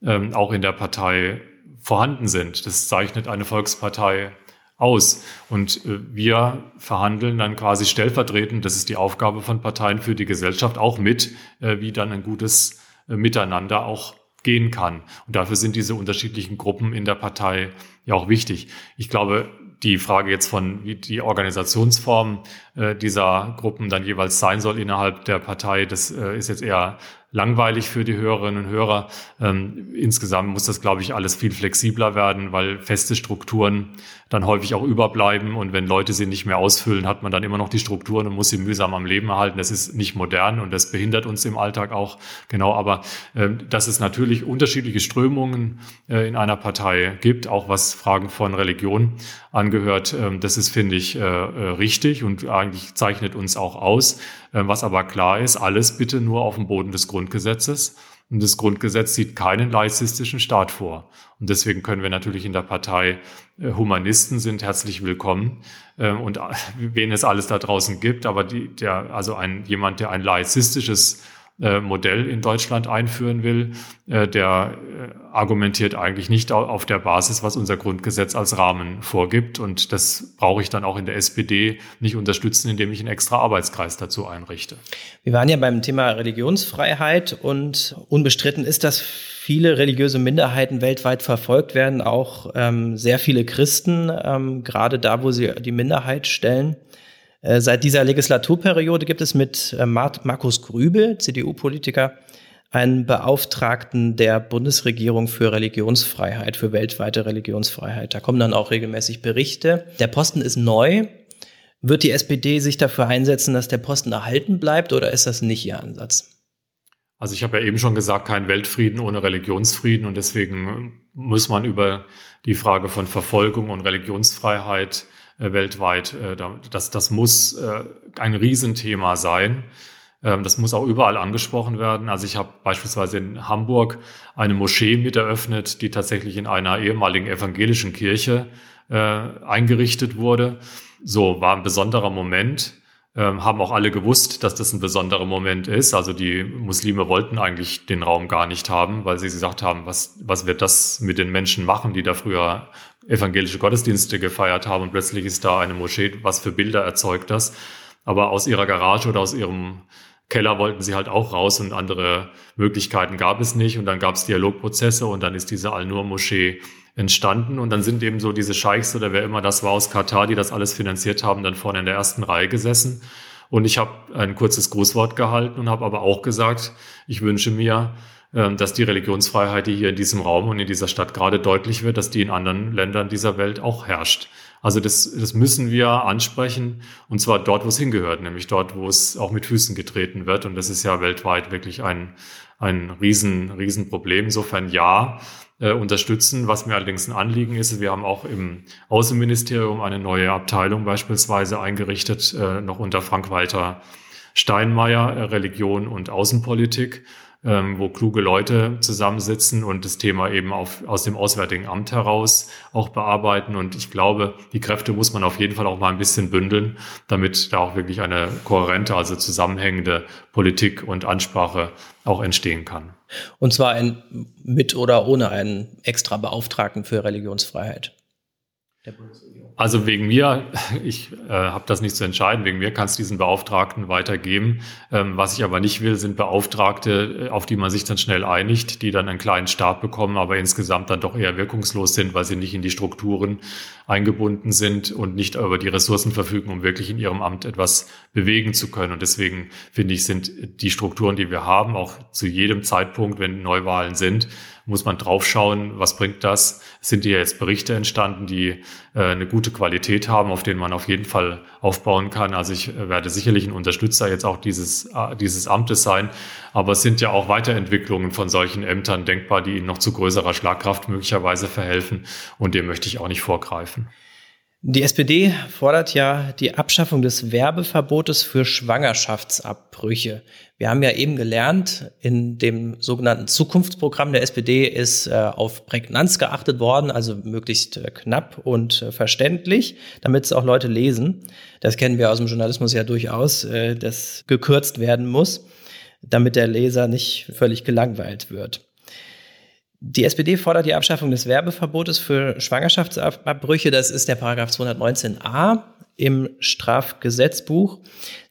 ähm, auch in der Partei vorhanden sind. Das zeichnet eine Volkspartei aus. Und äh, wir verhandeln dann quasi stellvertretend, das ist die Aufgabe von Parteien für die Gesellschaft, auch mit, äh, wie dann ein gutes äh, Miteinander auch gehen kann. Und dafür sind diese unterschiedlichen Gruppen in der Partei ja auch wichtig. Ich glaube, die Frage jetzt von, wie die Organisationsform äh, dieser Gruppen dann jeweils sein soll innerhalb der Partei, das äh, ist jetzt eher langweilig für die Hörerinnen und Hörer. Ähm, insgesamt muss das, glaube ich, alles viel flexibler werden, weil feste Strukturen dann häufig auch überbleiben und wenn Leute sie nicht mehr ausfüllen, hat man dann immer noch die Strukturen und muss sie mühsam am Leben erhalten. Das ist nicht modern und das behindert uns im Alltag auch. Genau, aber äh, dass es natürlich unterschiedliche Strömungen äh, in einer Partei gibt, auch was Fragen von Religion angehört, äh, das ist, finde ich, äh, äh, richtig und eigentlich zeichnet uns auch aus. Äh, was aber klar ist, alles bitte nur auf dem Boden des Grundgesetzes. Und das Grundgesetz sieht keinen laizistischen Staat vor. Und deswegen können wir natürlich in der Partei äh, Humanisten sind herzlich willkommen äh, und wen es alles da draußen gibt, aber die, der, also ein, jemand, der ein laizistisches äh, Modell in Deutschland einführen will, äh, der äh, argumentiert eigentlich nicht auf der Basis, was unser Grundgesetz als Rahmen vorgibt. Und das brauche ich dann auch in der SPD nicht unterstützen, indem ich einen extra Arbeitskreis dazu einrichte. Wir waren ja beim Thema Religionsfreiheit und unbestritten ist, dass viele religiöse Minderheiten weltweit verfolgt werden, auch ähm, sehr viele Christen, ähm, gerade da, wo sie die Minderheit stellen. Äh, seit dieser Legislaturperiode gibt es mit äh, Markus Grübel, CDU-Politiker, einen Beauftragten der Bundesregierung für Religionsfreiheit, für weltweite Religionsfreiheit. Da kommen dann auch regelmäßig Berichte. Der Posten ist neu. Wird die SPD sich dafür einsetzen, dass der Posten erhalten bleibt oder ist das nicht ihr Ansatz? Also ich habe ja eben schon gesagt, kein Weltfrieden ohne Religionsfrieden und deswegen muss man über die Frage von Verfolgung und Religionsfreiheit weltweit. Äh, das, das muss äh, ein Riesenthema sein. Ähm, das muss auch überall angesprochen werden. Also ich habe beispielsweise in Hamburg eine Moschee mit eröffnet, die tatsächlich in einer ehemaligen evangelischen Kirche äh, eingerichtet wurde. So war ein besonderer Moment. Ähm, haben auch alle gewusst, dass das ein besonderer Moment ist. Also die Muslime wollten eigentlich den Raum gar nicht haben, weil sie gesagt haben, was, was wird das mit den Menschen machen, die da früher evangelische Gottesdienste gefeiert haben und plötzlich ist da eine Moschee, was für Bilder erzeugt das. Aber aus ihrer Garage oder aus ihrem Keller wollten sie halt auch raus und andere Möglichkeiten gab es nicht. Und dann gab es Dialogprozesse und dann ist diese Al-Nur-Moschee entstanden. Und dann sind eben so diese Scheichs oder wer immer das war aus Katar, die das alles finanziert haben, dann vorne in der ersten Reihe gesessen. Und ich habe ein kurzes Grußwort gehalten und habe aber auch gesagt, ich wünsche mir, dass die Religionsfreiheit, die hier in diesem Raum und in dieser Stadt gerade deutlich wird, dass die in anderen Ländern dieser Welt auch herrscht. Also das, das müssen wir ansprechen und zwar dort, wo es hingehört, nämlich dort, wo es auch mit Füßen getreten wird. Und das ist ja weltweit wirklich ein, ein riesen, riesen Problem. Insofern ja, äh, unterstützen. Was mir allerdings ein Anliegen ist, wir haben auch im Außenministerium eine neue Abteilung beispielsweise eingerichtet, äh, noch unter Frank-Walter Steinmeier, äh, Religion und Außenpolitik ähm, wo kluge Leute zusammensitzen und das Thema eben auf, aus dem Auswärtigen Amt heraus auch bearbeiten. Und ich glaube, die Kräfte muss man auf jeden Fall auch mal ein bisschen bündeln, damit da auch wirklich eine kohärente, also zusammenhängende Politik und Ansprache auch entstehen kann. Und zwar ein, mit oder ohne einen extra Beauftragten für Religionsfreiheit der Bundesregierung. Also wegen mir, ich äh, habe das nicht zu entscheiden, wegen mir kann es diesen Beauftragten weitergeben. Ähm, was ich aber nicht will, sind Beauftragte, äh, auf die man sich dann schnell einigt, die dann einen kleinen Stab bekommen, aber insgesamt dann doch eher wirkungslos sind, weil sie nicht in die Strukturen eingebunden sind und nicht über die Ressourcen verfügen, um wirklich in ihrem Amt etwas bewegen zu können. Und deswegen finde ich, sind die Strukturen, die wir haben, auch zu jedem Zeitpunkt, wenn Neuwahlen sind, muss man draufschauen, was bringt das? Sind hier jetzt Berichte entstanden, die äh, eine gute Qualität haben, auf denen man auf jeden Fall aufbauen kann. Also ich äh, werde sicherlich ein Unterstützer jetzt auch dieses, äh, dieses Amtes sein. Aber es sind ja auch Weiterentwicklungen von solchen Ämtern denkbar, die ihnen noch zu größerer Schlagkraft möglicherweise verhelfen. Und dem möchte ich auch nicht vorgreifen. Die SPD fordert ja die Abschaffung des Werbeverbotes für Schwangerschaftsabbrüche. Wir haben ja eben gelernt, in dem sogenannten Zukunftsprogramm der SPD ist äh, auf Prägnanz geachtet worden, also möglichst äh, knapp und äh, verständlich, damit es auch Leute lesen. Das kennen wir aus dem Journalismus ja durchaus, dass gekürzt werden muss, damit der Leser nicht völlig gelangweilt wird. Die SPD fordert die Abschaffung des Werbeverbotes für Schwangerschaftsabbrüche. Das ist der Paragraph 219a im Strafgesetzbuch.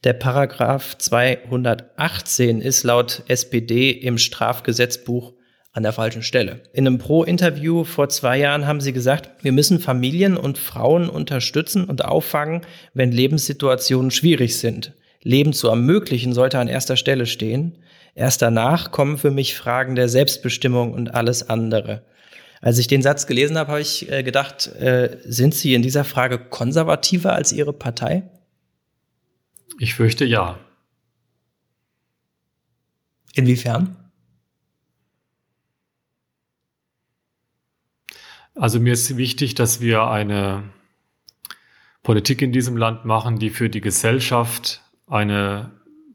Der Paragraph 218 ist laut SPD im Strafgesetzbuch an der falschen Stelle. In einem Pro-Interview vor zwei Jahren haben sie gesagt, wir müssen Familien und Frauen unterstützen und auffangen, wenn Lebenssituationen schwierig sind. Leben zu ermöglichen sollte an erster Stelle stehen. Erst danach kommen für mich Fragen der Selbstbestimmung und alles andere. Als ich den Satz gelesen habe, habe ich äh, gedacht, äh, sind Sie in dieser Frage konservativer als Ihre Partei? Ich fürchte ja. Inwiefern? Also mir ist wichtig, dass wir eine Politik in diesem Land machen, die für die Gesellschaft eine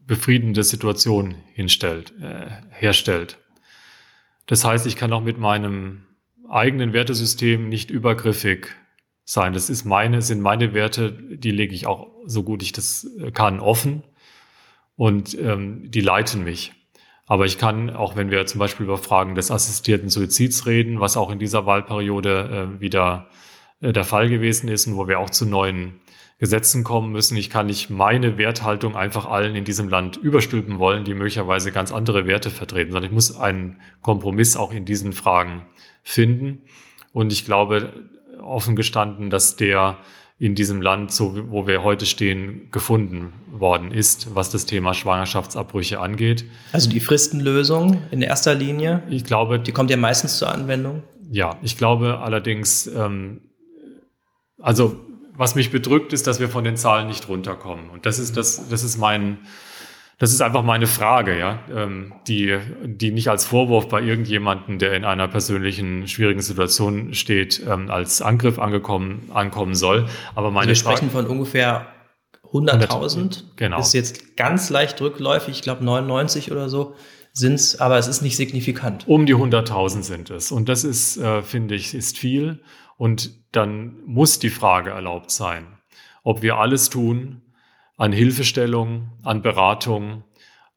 befriedende Situation hinstellt, äh, herstellt. Das heißt, ich kann auch mit meinem eigenen Wertesystem nicht übergriffig sein. Das ist meine, sind meine Werte, die lege ich auch so gut ich das kann offen und ähm, die leiten mich. Aber ich kann, auch wenn wir zum Beispiel über Fragen des assistierten Suizids reden, was auch in dieser Wahlperiode äh, wieder äh, der Fall gewesen ist und wo wir auch zu neuen Gesetzen kommen müssen. Ich kann nicht meine Werthaltung einfach allen in diesem Land überstülpen wollen, die möglicherweise ganz andere Werte vertreten, sondern ich muss einen Kompromiss auch in diesen Fragen finden. Und ich glaube, offen gestanden, dass der in diesem Land, so wo wir heute stehen, gefunden worden ist, was das Thema Schwangerschaftsabbrüche angeht. Also die Fristenlösung in erster Linie? Ich glaube. Die kommt ja meistens zur Anwendung. Ja, ich glaube allerdings, ähm, also was mich bedrückt, ist, dass wir von den Zahlen nicht runterkommen. Und das ist das, das ist mein, das ist einfach meine Frage, ja, ähm, die, die nicht als Vorwurf bei irgendjemanden, der in einer persönlichen schwierigen Situation steht, ähm, als Angriff angekommen, ankommen soll. Aber meine also wir sprechen Frage, von ungefähr 100.000. Genau. Ist jetzt ganz leicht rückläufig, ich glaube 99 oder so sind es, aber es ist nicht signifikant. Um die 100.000 sind es. Und das ist, äh, finde ich, ist viel. Und dann muss die Frage erlaubt sein, ob wir alles tun an Hilfestellung, an Beratung,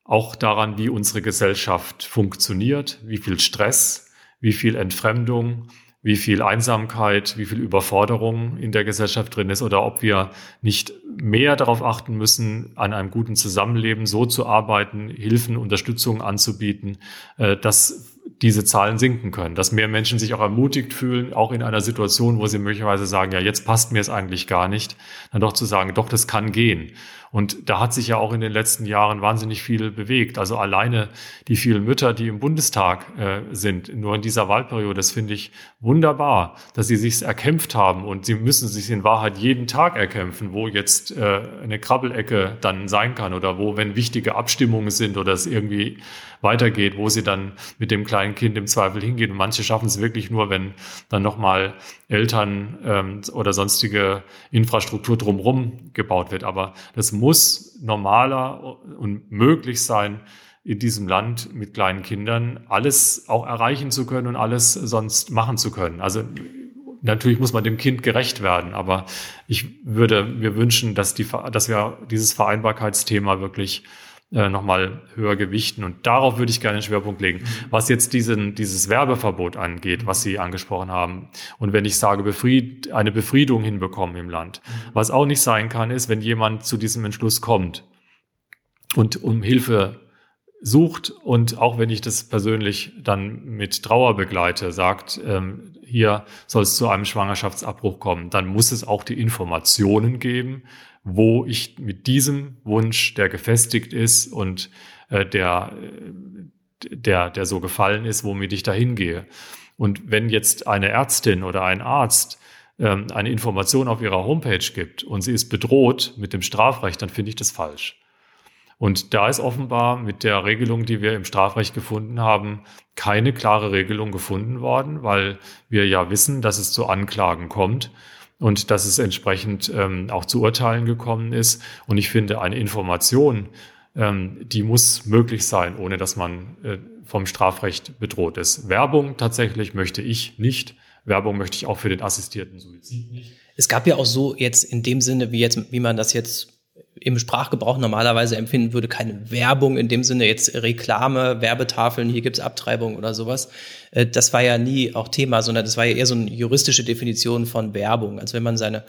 auch daran, wie unsere Gesellschaft funktioniert, wie viel Stress, wie viel Entfremdung, wie viel Einsamkeit, wie viel Überforderung in der Gesellschaft drin ist oder ob wir nicht mehr darauf achten müssen, an einem guten Zusammenleben so zu arbeiten, Hilfen, Unterstützung anzubieten, äh, dass diese Zahlen sinken können, dass mehr Menschen sich auch ermutigt fühlen, auch in einer Situation, wo sie möglicherweise sagen, ja, jetzt passt mir es eigentlich gar nicht, dann doch zu sagen, doch, das kann gehen. Und da hat sich ja auch in den letzten Jahren wahnsinnig viel bewegt. Also alleine die vielen Mütter, die im Bundestag äh, sind, nur in dieser Wahlperiode, das finde ich wunderbar, dass sie sich erkämpft haben und sie müssen sich in Wahrheit jeden Tag erkämpfen, wo jetzt äh, eine Krabbelecke dann sein kann oder wo, wenn wichtige Abstimmungen sind oder es irgendwie weitergeht, wo sie dann mit dem kleinen Kind im Zweifel hingehen. Und manche schaffen es wirklich nur, wenn dann nochmal Eltern ähm, oder sonstige Infrastruktur drumherum gebaut wird. Aber das muss normaler und möglich sein, in diesem Land mit kleinen Kindern alles auch erreichen zu können und alles sonst machen zu können. Also natürlich muss man dem Kind gerecht werden, aber ich würde mir wünschen, dass, die, dass wir dieses Vereinbarkeitsthema wirklich äh, nochmal höher gewichten. Und darauf würde ich gerne einen Schwerpunkt legen. Mhm. Was jetzt diesen, dieses Werbeverbot angeht, was Sie angesprochen haben, und wenn ich sage, befried, eine Befriedung hinbekommen im Land. Mhm. Was auch nicht sein kann, ist, wenn jemand zu diesem Entschluss kommt und um Hilfe sucht und auch wenn ich das persönlich dann mit Trauer begleite, sagt, ähm, hier soll es zu einem Schwangerschaftsabbruch kommen, dann muss es auch die Informationen geben, wo ich mit diesem Wunsch, der gefestigt ist und äh, der, der, der so gefallen ist, womit ich dahin gehe. Und wenn jetzt eine Ärztin oder ein Arzt ähm, eine Information auf ihrer Homepage gibt und sie ist bedroht mit dem Strafrecht, dann finde ich das falsch. Und da ist offenbar mit der Regelung, die wir im Strafrecht gefunden haben, keine klare Regelung gefunden worden, weil wir ja wissen, dass es zu Anklagen kommt und dass es entsprechend ähm, auch zu Urteilen gekommen ist. Und ich finde, eine Information, ähm, die muss möglich sein, ohne dass man äh, vom Strafrecht bedroht ist. Werbung tatsächlich möchte ich nicht. Werbung möchte ich auch für den assistierten Suizid nicht. Es gab ja auch so jetzt in dem Sinne, wie jetzt, wie man das jetzt im Sprachgebrauch normalerweise empfinden würde, keine Werbung in dem Sinne, jetzt Reklame, Werbetafeln, hier gibt's Abtreibung oder sowas. Äh, das war ja nie auch Thema, sondern das war ja eher so eine juristische Definition von Werbung. Also wenn man seine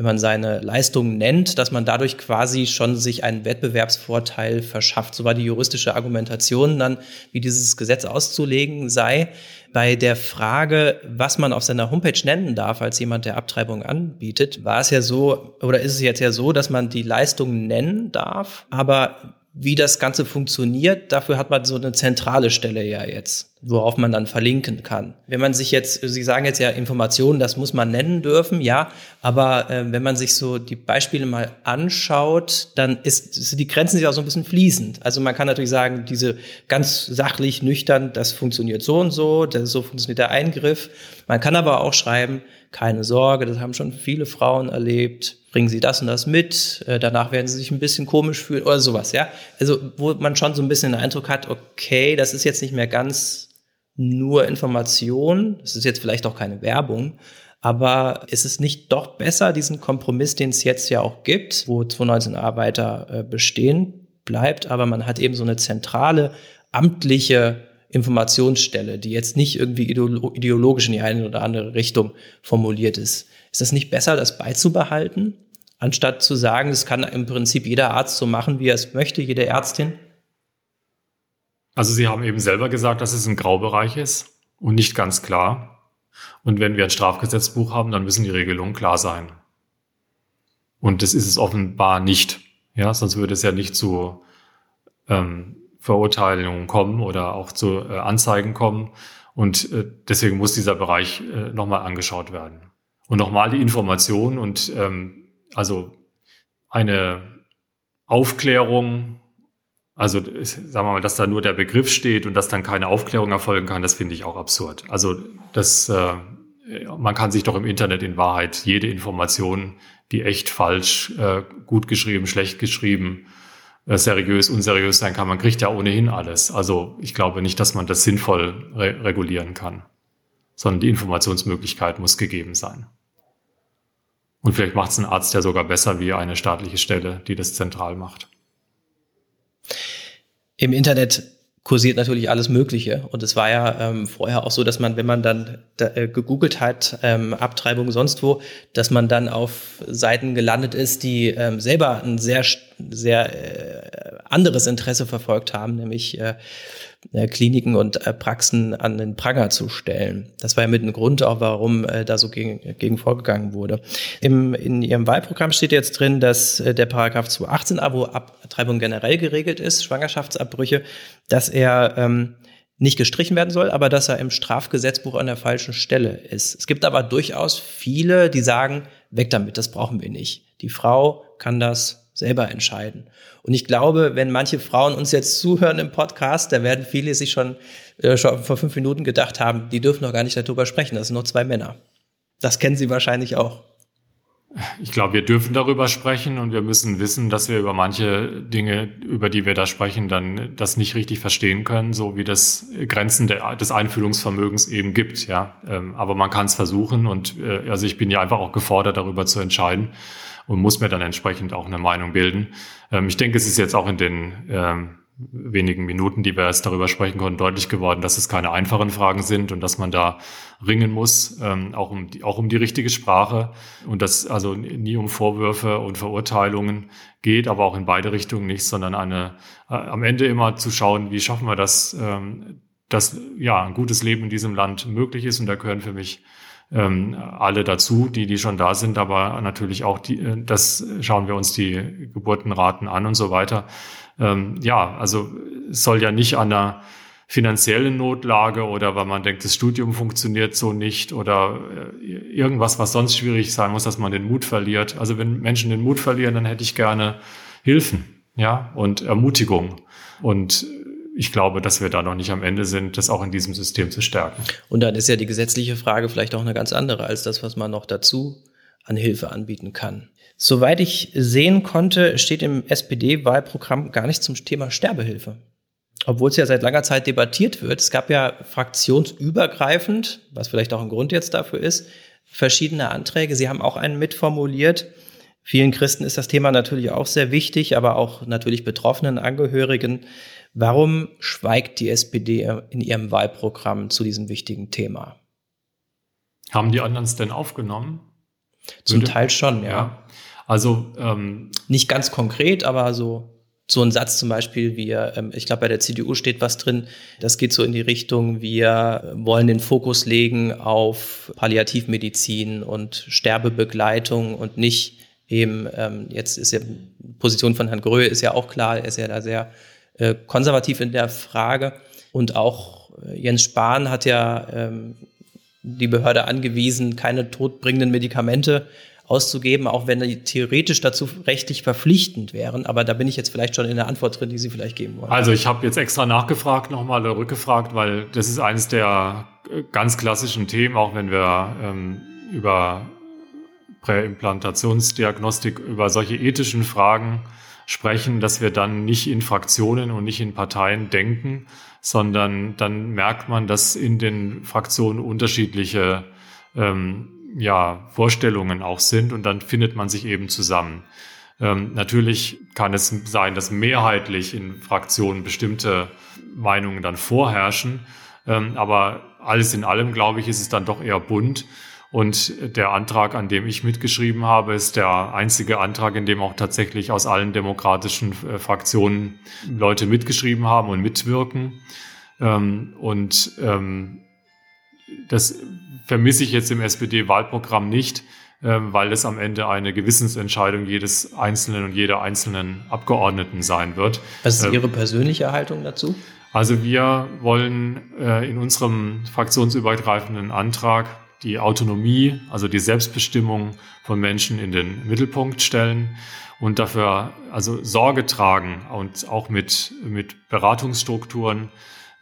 wenn man seine Leistungen nennt, dass man dadurch quasi schon sich einen Wettbewerbsvorteil verschafft. So war die juristische Argumentation dann, wie dieses Gesetz auszulegen sei. Bei der Frage, was man auf seiner Homepage nennen darf als jemand, der Abtreibung anbietet, war es ja so, oder ist es jetzt ja so, dass man die Leistungen nennen darf, aber wie das Ganze funktioniert, dafür hat man so eine zentrale Stelle ja jetzt, worauf man dann verlinken kann. Wenn man sich jetzt, Sie sagen jetzt ja Informationen, das muss man nennen dürfen, ja, aber äh, wenn man sich so die Beispiele mal anschaut, dann ist, die Grenzen sind auch so ein bisschen fließend. Also man kann natürlich sagen, diese ganz sachlich, nüchtern, das funktioniert so und so, das, so funktioniert der Eingriff. Man kann aber auch schreiben, keine Sorge, das haben schon viele Frauen erlebt, bringen Sie das und das mit, äh, danach werden Sie sich ein bisschen komisch fühlen oder sowas, ja. Also wo man schon so ein bisschen den Eindruck hat, okay, das ist jetzt nicht mehr ganz nur Information, das ist jetzt vielleicht auch keine Werbung, aber ist es nicht doch besser, diesen Kompromiss, den es jetzt ja auch gibt, wo 219 Arbeiter äh, bestehen bleibt, aber man hat eben so eine zentrale amtliche Informationsstelle, die jetzt nicht irgendwie ideologisch in die eine oder andere Richtung formuliert ist. Ist es nicht besser, das beizubehalten, anstatt zu sagen, es kann im Prinzip jeder Arzt so machen, wie er es möchte, jede Ärztin? Also Sie haben eben selber gesagt, dass es ein Graubereich ist und nicht ganz klar. Und wenn wir ein Strafgesetzbuch haben, dann müssen die Regelungen klar sein. Und das ist es offenbar nicht. Ja, sonst würde es ja nicht zu ähm, Verurteilungen kommen oder auch zu äh, Anzeigen kommen. Und äh, deswegen muss dieser Bereich äh, nochmal angeschaut werden. Und nochmal die Information und ähm, also eine Aufklärung, also sagen wir mal, dass da nur der Begriff steht und dass dann keine Aufklärung erfolgen kann, das finde ich auch absurd. Also das, äh, man kann sich doch im Internet in Wahrheit jede Information, die echt falsch, äh, gut geschrieben, schlecht geschrieben, äh, seriös, unseriös sein kann. Man kriegt ja ohnehin alles. Also ich glaube nicht, dass man das sinnvoll re regulieren kann, sondern die Informationsmöglichkeit muss gegeben sein. Und vielleicht macht es ein Arzt ja sogar besser wie eine staatliche Stelle, die das zentral macht. Im Internet kursiert natürlich alles Mögliche. Und es war ja ähm, vorher auch so, dass man, wenn man dann da, äh, gegoogelt hat, ähm, Abtreibung sonst wo, dass man dann auf Seiten gelandet ist, die ähm, selber ein sehr, sehr äh, anderes Interesse verfolgt haben, nämlich äh, Kliniken und äh, Praxen an den Pranger zu stellen. Das war ja mit ein Grund auch, warum äh, da so gegen, gegen vorgegangen wurde. Im, in Ihrem Wahlprogramm steht jetzt drin, dass äh, der Paragraph 218a, wo Abtreibung generell geregelt ist, Schwangerschaftsabbrüche, dass er ähm, nicht gestrichen werden soll, aber dass er im Strafgesetzbuch an der falschen Stelle ist. Es gibt aber durchaus viele, die sagen, weg damit, das brauchen wir nicht. Die Frau kann das selber entscheiden. Und ich glaube, wenn manche Frauen uns jetzt zuhören im Podcast, da werden viele sich schon, äh, schon vor fünf Minuten gedacht haben, die dürfen noch gar nicht darüber sprechen. Das sind nur zwei Männer. Das kennen Sie wahrscheinlich auch. Ich glaube, wir dürfen darüber sprechen und wir müssen wissen, dass wir über manche Dinge, über die wir da sprechen, dann das nicht richtig verstehen können, so wie das Grenzen der, des Einfühlungsvermögens eben gibt. Ja, ähm, aber man kann es versuchen und äh, also ich bin ja einfach auch gefordert, darüber zu entscheiden und muss mir dann entsprechend auch eine Meinung bilden. Ähm, ich denke, es ist jetzt auch in den ähm, wenigen Minuten, die wir jetzt darüber sprechen konnten, deutlich geworden, dass es keine einfachen Fragen sind und dass man da ringen muss, ähm, auch, um die, auch um die richtige Sprache und dass also nie um Vorwürfe und Verurteilungen geht, aber auch in beide Richtungen nicht, sondern eine äh, am Ende immer zu schauen, wie schaffen wir das, ähm, dass ja ein gutes Leben in diesem Land möglich ist und da gehören für mich ähm, alle dazu, die, die schon da sind, aber natürlich auch die, äh, das schauen wir uns die Geburtenraten an und so weiter. Ähm, ja, also soll ja nicht an der finanziellen Notlage oder weil man denkt, das Studium funktioniert so nicht oder äh, irgendwas, was sonst schwierig sein muss, dass man den Mut verliert. Also wenn Menschen den Mut verlieren, dann hätte ich gerne Hilfen, ja, und Ermutigung. Und ich glaube, dass wir da noch nicht am Ende sind, das auch in diesem System zu stärken. Und dann ist ja die gesetzliche Frage vielleicht auch eine ganz andere als das, was man noch dazu an Hilfe anbieten kann. Soweit ich sehen konnte, steht im SPD-Wahlprogramm gar nicht zum Thema Sterbehilfe. Obwohl es ja seit langer Zeit debattiert wird. Es gab ja fraktionsübergreifend, was vielleicht auch ein Grund jetzt dafür ist, verschiedene Anträge. Sie haben auch einen mitformuliert. Vielen Christen ist das Thema natürlich auch sehr wichtig, aber auch natürlich betroffenen Angehörigen. Warum schweigt die SPD in ihrem Wahlprogramm zu diesem wichtigen Thema? Haben die anderen es denn aufgenommen? Zum Würde, Teil schon, ja. ja. Also ähm, nicht ganz konkret, aber so so ein Satz zum Beispiel, wir, ähm, ich glaube, bei der CDU steht was drin, das geht so in die Richtung, wir wollen den Fokus legen auf Palliativmedizin und Sterbebegleitung und nicht eben, ähm, jetzt ist ja Position von Herrn Gröhe ist ja auch klar, er ist ja da sehr äh, konservativ in der Frage. Und auch äh, Jens Spahn hat ja ähm, die Behörde angewiesen, keine todbringenden Medikamente auszugeben, auch wenn die theoretisch dazu rechtlich verpflichtend wären. Aber da bin ich jetzt vielleicht schon in der Antwort drin, die Sie vielleicht geben wollen. Also ich habe jetzt extra nachgefragt, nochmal rückgefragt, weil das ist eines der äh, ganz klassischen Themen, auch wenn wir ähm, über Präimplantationsdiagnostik, über solche ethischen Fragen sprechen, dass wir dann nicht in Fraktionen und nicht in Parteien denken, sondern dann merkt man, dass in den Fraktionen unterschiedliche ähm, ja, Vorstellungen auch sind und dann findet man sich eben zusammen. Ähm, natürlich kann es sein, dass mehrheitlich in Fraktionen bestimmte Meinungen dann vorherrschen, ähm, aber alles in allem, glaube ich, ist es dann doch eher bunt. Und der Antrag, an dem ich mitgeschrieben habe, ist der einzige Antrag, in dem auch tatsächlich aus allen demokratischen äh, Fraktionen Leute mitgeschrieben haben und mitwirken. Ähm, und ähm, das vermisse ich jetzt im SPD-Wahlprogramm nicht, ähm, weil es am Ende eine Gewissensentscheidung jedes Einzelnen und jeder einzelnen Abgeordneten sein wird. Was ist Ihre persönliche Haltung dazu? Also wir wollen äh, in unserem fraktionsübergreifenden Antrag die Autonomie, also die Selbstbestimmung von Menschen in den Mittelpunkt stellen und dafür also Sorge tragen und auch mit, mit Beratungsstrukturen,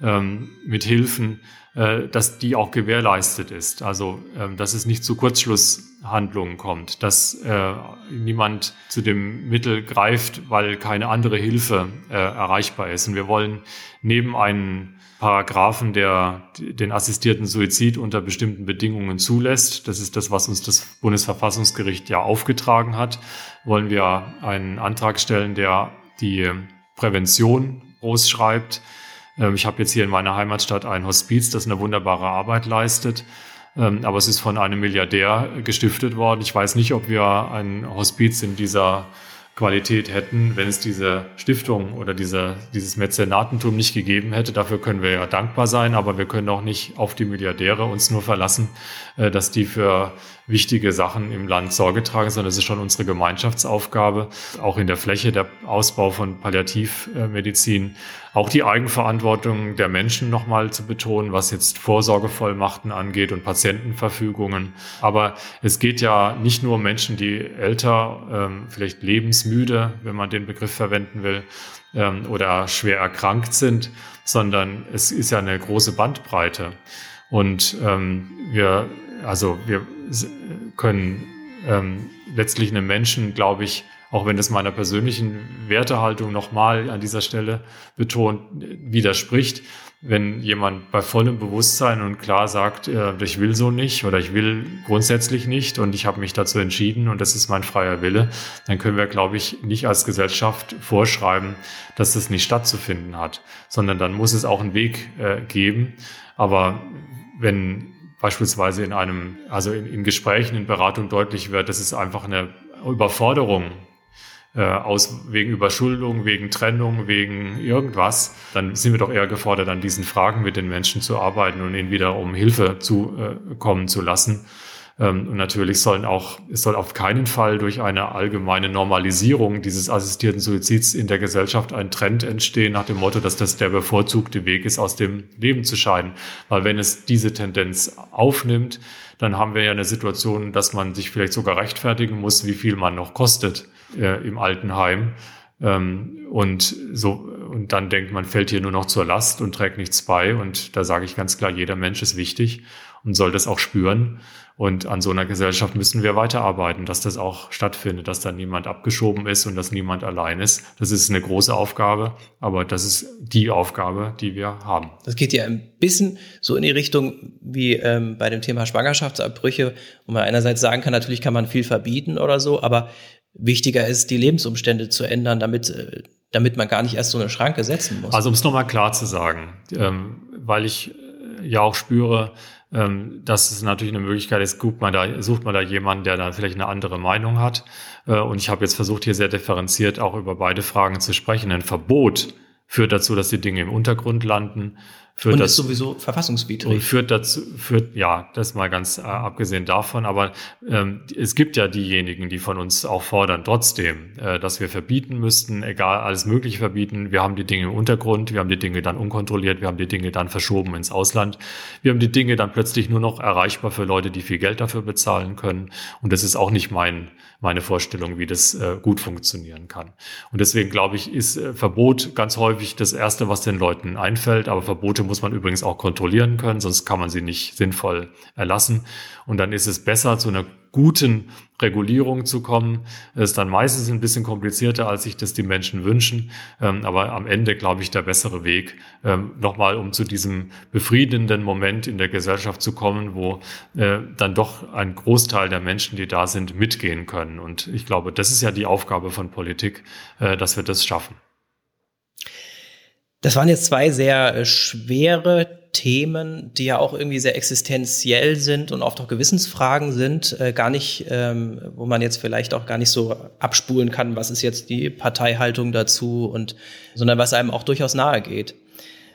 ähm, mit Hilfen, äh, dass die auch gewährleistet ist. Also, ähm, dass es nicht zu Kurzschlusshandlungen kommt, dass äh, niemand zu dem Mittel greift, weil keine andere Hilfe äh, erreichbar ist. Und wir wollen neben einen Paragraphen, der den assistierten Suizid unter bestimmten Bedingungen zulässt. Das ist das, was uns das Bundesverfassungsgericht ja aufgetragen hat. Wollen wir einen Antrag stellen, der die Prävention groß schreibt, ähm, ich habe jetzt hier in meiner Heimatstadt ein Hospiz, das eine wunderbare Arbeit leistet. Ähm, aber es ist von einem Milliardär gestiftet worden. Ich weiß nicht, ob wir ein Hospiz in dieser Qualität hätten, wenn es diese Stiftung oder diese, dieses Mäzenatentum nicht gegeben hätte. Dafür können wir ja dankbar sein, aber wir können auch nicht auf die Milliardäre uns nur verlassen, äh, dass die für wichtige Sachen im Land Sorge tragen, sondern es ist schon unsere Gemeinschaftsaufgabe, auch in der Fläche der Ausbau von Palliativmedizin, auch die Eigenverantwortung der Menschen nochmal zu betonen, was jetzt Vorsorgevollmachten angeht und Patientenverfügungen. Aber es geht ja nicht nur um Menschen, die älter, ähm, vielleicht lebensmüde, wenn man den Begriff verwenden will, ähm, oder schwer erkrankt sind, sondern es ist ja eine große Bandbreite. Und ähm, wir, also wir können ähm, letztlich einem Menschen, glaube ich, auch wenn es meiner persönlichen Wertehaltung nochmal an dieser Stelle betont, widerspricht, wenn jemand bei vollem Bewusstsein und klar sagt, äh, ich will so nicht oder ich will grundsätzlich nicht und ich habe mich dazu entschieden und das ist mein freier Wille, dann können wir, glaube ich, nicht als Gesellschaft vorschreiben, dass das nicht stattzufinden hat, sondern dann muss es auch einen Weg äh, geben. Aber wenn beispielsweise in einem, also in, in Gesprächen, in Beratung deutlich wird, dass es einfach eine Überforderung äh, aus wegen Überschuldung, wegen Trennung, wegen irgendwas, dann sind wir doch eher gefordert, an diesen Fragen mit den Menschen zu arbeiten und ihnen wieder um Hilfe zu äh, kommen zu lassen. Ähm, und natürlich sollen auch, es soll auf keinen Fall durch eine allgemeine Normalisierung dieses assistierten Suizids in der Gesellschaft ein Trend entstehen nach dem Motto, dass das der bevorzugte Weg ist, aus dem Leben zu scheiden. Weil wenn es diese Tendenz aufnimmt, dann haben wir ja eine Situation, dass man sich vielleicht sogar rechtfertigen muss, wie viel man noch kostet äh, im Altenheim. Ähm, und so, und dann denkt man, fällt hier nur noch zur Last und trägt nichts bei. Und da sage ich ganz klar, jeder Mensch ist wichtig. und soll das auch spüren. Und an so einer Gesellschaft müssen wir weiterarbeiten, dass das auch stattfindet, dass da niemand abgeschoben ist und dass niemand allein ist. Das ist eine große Aufgabe, aber das ist die Aufgabe, die wir haben. Das geht ja ein bisschen so in die Richtung wie ähm, bei dem Thema Schwangerschaftsabbrüche, wo man einerseits sagen kann, natürlich kann man viel verbieten oder so, aber wichtiger ist, die Lebensumstände zu ändern, damit, äh, damit man gar nicht erst so eine Schranke setzen muss. Also um es nochmal klar zu sagen, ähm, weil ich äh, ja auch spüre, ähm, dass es natürlich eine Möglichkeit ist, guckt man da, sucht man da jemanden, der dann vielleicht eine andere Meinung hat. Äh, und ich habe jetzt versucht, hier sehr differenziert auch über beide Fragen zu sprechen. Ein Verbot führt dazu, dass die Dinge im Untergrund landen Führt und das, ist sowieso verfassungswidrig. Und führt dazu, führt, ja, das mal ganz äh, abgesehen davon, aber ähm, es gibt ja diejenigen, die von uns auch fordern, trotzdem, äh, dass wir verbieten müssten, egal, alles Mögliche verbieten. Wir haben die Dinge im Untergrund, wir haben die Dinge dann unkontrolliert, wir haben die Dinge dann verschoben ins Ausland. Wir haben die Dinge dann plötzlich nur noch erreichbar für Leute, die viel Geld dafür bezahlen können. Und das ist auch nicht mein, meine Vorstellung, wie das äh, gut funktionieren kann. Und deswegen glaube ich, ist äh, Verbot ganz häufig das Erste, was den Leuten einfällt, aber Verbote muss man übrigens auch kontrollieren können, sonst kann man sie nicht sinnvoll erlassen. Und dann ist es besser, zu einer guten Regulierung zu kommen. Ist dann meistens ein bisschen komplizierter, als sich das die Menschen wünschen. Ähm, aber am Ende, glaube ich, der bessere Weg, ähm, nochmal um zu diesem befriedenden Moment in der Gesellschaft zu kommen, wo äh, dann doch ein Großteil der Menschen, die da sind, mitgehen können. Und ich glaube, das ist ja die Aufgabe von Politik, äh, dass wir das schaffen. Das waren jetzt zwei sehr äh, schwere Themen, die ja auch irgendwie sehr existenziell sind und oft auch Gewissensfragen sind, äh, gar nicht, ähm, wo man jetzt vielleicht auch gar nicht so abspulen kann, was ist jetzt die Parteihaltung dazu und, sondern was einem auch durchaus nahe geht.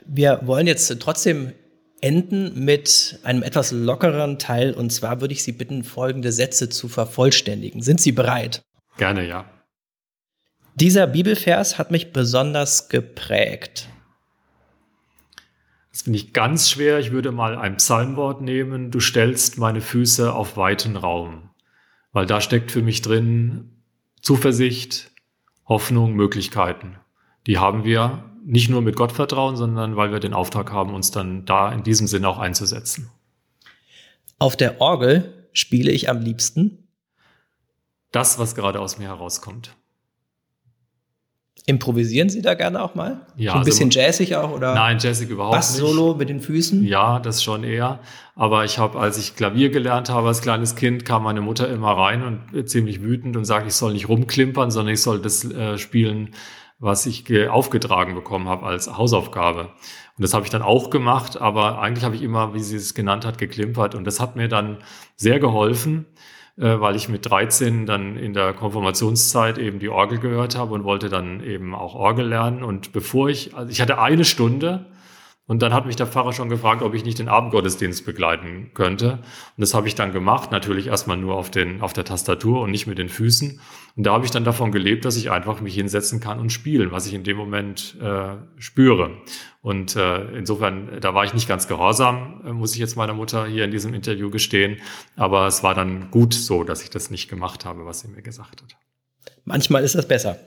Wir wollen jetzt trotzdem enden mit einem etwas lockeren Teil und zwar würde ich Sie bitten, folgende Sätze zu vervollständigen. Sind Sie bereit? Gerne, ja. Dieser Bibelvers hat mich besonders geprägt. Das finde ich ganz schwer. Ich würde mal ein Psalmwort nehmen. Du stellst meine Füße auf weiten Raum. Weil da steckt für mich drin Zuversicht, Hoffnung, Möglichkeiten. Die haben wir nicht nur mit Gottvertrauen, sondern weil wir den Auftrag haben, uns dann da in diesem Sinne auch einzusetzen. Auf der Orgel spiele ich am liebsten das, was gerade aus mir herauskommt. Improvisieren Sie da gerne auch mal? Ja. So ein also bisschen jazzig auch oder? Nein, jazzig überhaupt Bass nicht. Bass-Solo mit den Füßen? Ja, das schon eher. Aber ich habe, als ich Klavier gelernt habe als kleines Kind, kam meine Mutter immer rein und ziemlich wütend und sagte, ich soll nicht rumklimpern, sondern ich soll das äh, spielen, was ich aufgetragen bekommen habe als Hausaufgabe. Und das habe ich dann auch gemacht, aber eigentlich habe ich immer, wie sie es genannt hat, geklimpert. Und das hat mir dann sehr geholfen äh, weil ich mit 13 dann in der Konfirmationszeit eben die Orgel gehört habe und wollte dann eben auch Orgel lernen. Und bevor ich, also ich hatte eine Stunde und dann hat mich der Pfarrer schon gefragt, ob ich nicht den Abendgottesdienst begleiten könnte. Und das habe ich dann gemacht, natürlich erstmal nur auf, den, auf der Tastatur und nicht mit den Füßen. Und da habe ich dann davon gelebt, dass ich einfach mich hinsetzen kann und spielen, was ich in dem Moment äh, spüre. Und äh, insofern, da war ich nicht ganz gehorsam, äh, muss ich jetzt meiner Mutter hier in diesem Interview gestehen. Aber es war dann gut so, dass ich das nicht gemacht habe, was sie mir gesagt hat. Manchmal ist das besser.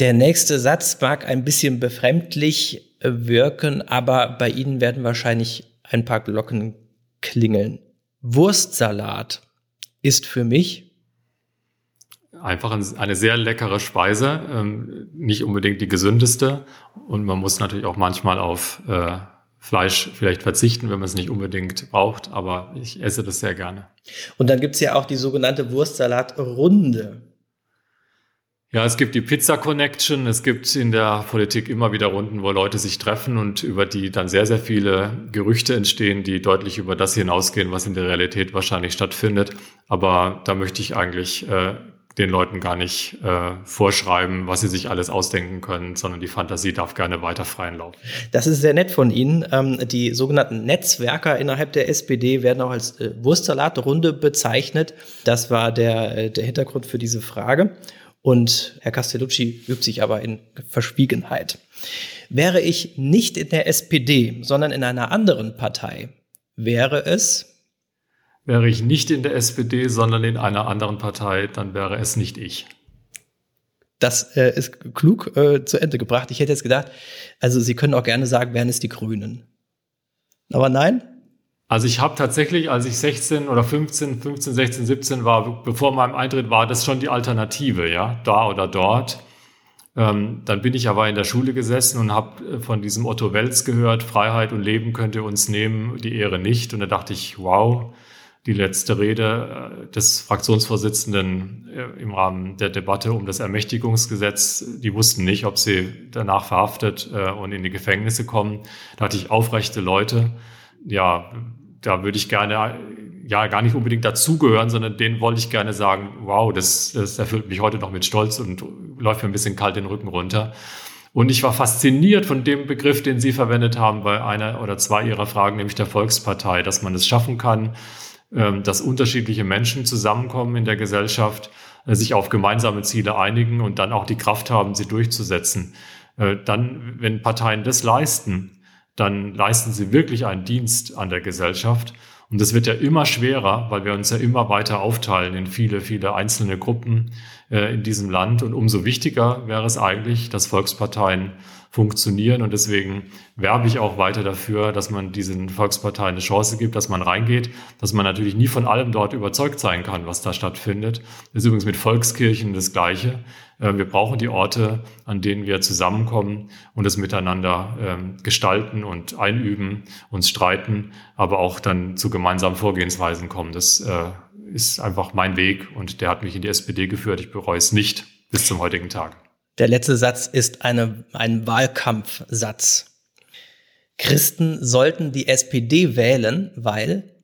Der nächste Satz mag ein bisschen befremdlich wirken, aber bei Ihnen werden wahrscheinlich ein paar Glocken klingeln. Wurstsalat ist für mich einfach eine sehr leckere Speise, ähm, nicht unbedingt die gesündeste. Und man muss natürlich auch manchmal auf äh, Fleisch vielleicht verzichten, wenn man es nicht unbedingt braucht, aber ich esse das sehr gerne. Und dann gibt es ja auch die sogenannte Wurstsalatrunde. Ja, es gibt die Pizza Connection. Es gibt in der Politik immer wieder Runden, wo Leute sich treffen und über die dann sehr, sehr viele Gerüchte entstehen, die deutlich über das hinausgehen, was in der Realität wahrscheinlich stattfindet. Aber da möchte ich eigentlich äh, den Leuten gar nicht äh, vorschreiben, was sie sich alles ausdenken können, sondern die Fantasie darf gerne weiter freien Lauf. Das ist sehr nett von Ihnen. Ähm, die sogenannten Netzwerker innerhalb der SPD werden auch als äh, Wurstsalatrunde bezeichnet. Das war der, äh, der Hintergrund für diese Frage. Und Herr Castellucci übt sich aber in Verschwiegenheit. Wäre ich nicht in der SPD, sondern in einer anderen Partei, wäre es? Wäre ich nicht in der SPD, sondern in einer anderen Partei, dann wäre es nicht ich. Das äh, ist klug äh, zu Ende gebracht. Ich hätte jetzt gedacht, also Sie können auch gerne sagen, wären es die Grünen. Aber nein? Also ich habe tatsächlich, als ich 16 oder 15, 15, 16, 17 war, bevor meinem Eintritt war das schon die Alternative, ja, da oder dort. Ähm, dann bin ich aber in der Schule gesessen und habe äh, von diesem Otto Welz gehört, Freiheit und Leben könnt ihr uns nehmen, die Ehre nicht. Und da dachte ich, wow, die letzte Rede äh, des Fraktionsvorsitzenden äh, im Rahmen der Debatte um das Ermächtigungsgesetz, die wussten nicht, ob sie danach verhaftet und in die Gefängnisse kommen. Da hatte ich aufrechte Leute ja, da würde ich gerne ja gar nicht unbedingt dazugehören, sondern denen wollte ich gerne sagen, wow, das, das erfüllt mich heute noch mit Stolz und läuft mir ein bisschen kalt den Rücken runter. Und ich war fasziniert von dem Begriff, den Sie verwendet haben bei einer oder zwei Ihrer Fragen, nämlich der Volkspartei, dass man es schaffen kann, dass unterschiedliche Menschen zusammenkommen in der Gesellschaft, äh, sich auf gemeinsame Ziele einigen und dann auch die Kraft haben, sie durchzusetzen. Äh, dann, wenn Parteien das leisten, dann leisten sie wirklich einen Dienst an der Gesellschaft. Und das wird ja immer schwerer, weil wir uns ja immer weiter aufteilen in viele, viele einzelne Gruppen äh, in diesem Land. Und umso wichtiger wäre es eigentlich, dass Volksparteien funktionieren. Und deswegen werbe ich auch weiter dafür, dass man diesen Volksparteien eine Chance gibt, dass man reingeht, dass man natürlich nie von allem dort überzeugt sein kann, was da stattfindet. Das ist übrigens mit Volkskirchen das Gleiche. Äh, wir brauchen die Orte, an denen wir zusammenkommen und es miteinander ähm, gestalten und einüben, uns streiten, aber auch dann zu gemeinsamen Vorgehensweisen kommen. Das äh, ist einfach mein Weg und der hat mich in die SPD geführt. Ich bereue es nicht bis zum heutigen Tag. Der letzte Satz ist eine, ein Wahlkampfsatz. Christen sollten die SPD wählen, weil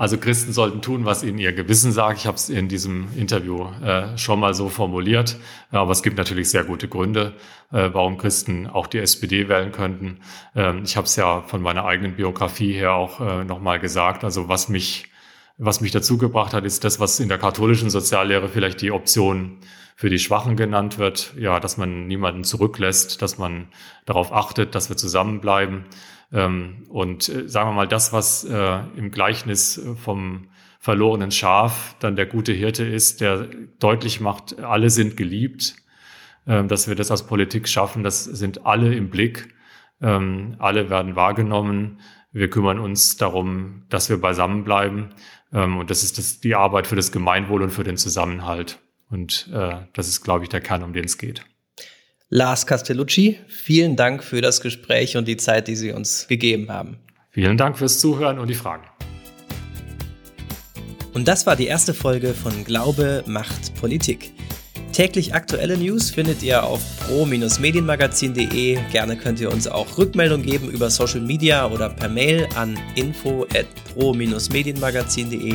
also Christen sollten tun, was ihnen ihr Gewissen sagt. Ich habe es in diesem Interview äh, schon mal so formuliert. Aber es gibt natürlich sehr gute Gründe, äh, warum Christen auch die SPD wählen könnten. Ähm, ich habe es ja von meiner eigenen Biografie her auch äh, nochmal gesagt. Also was mich, was mich dazu gebracht hat, ist das, was in der katholischen Soziallehre vielleicht die Option für die Schwachen genannt wird, ja, dass man niemanden zurücklässt, dass man darauf achtet, dass wir zusammenbleiben. Ähm, und äh, sagen wir mal, das, was äh, im Gleichnis vom verlorenen Schaf dann der gute Hirte ist, der deutlich macht, alle sind geliebt, äh, dass wir das als Politik schaffen, das sind alle im Blick, ähm, alle werden wahrgenommen. Wir kümmern uns darum, dass wir beisammenbleiben. Ähm, und das ist das, die Arbeit für das Gemeinwohl und für den Zusammenhalt. Und äh, das ist, glaube ich, der Kern, um den es geht. Lars Castellucci, vielen Dank für das Gespräch und die Zeit, die Sie uns gegeben haben. Vielen Dank fürs Zuhören und die Fragen. Und das war die erste Folge von Glaube macht Politik. Täglich aktuelle News findet ihr auf pro-medienmagazin.de. Gerne könnt ihr uns auch Rückmeldung geben über Social Media oder per Mail an info at pro-medienmagazin.de.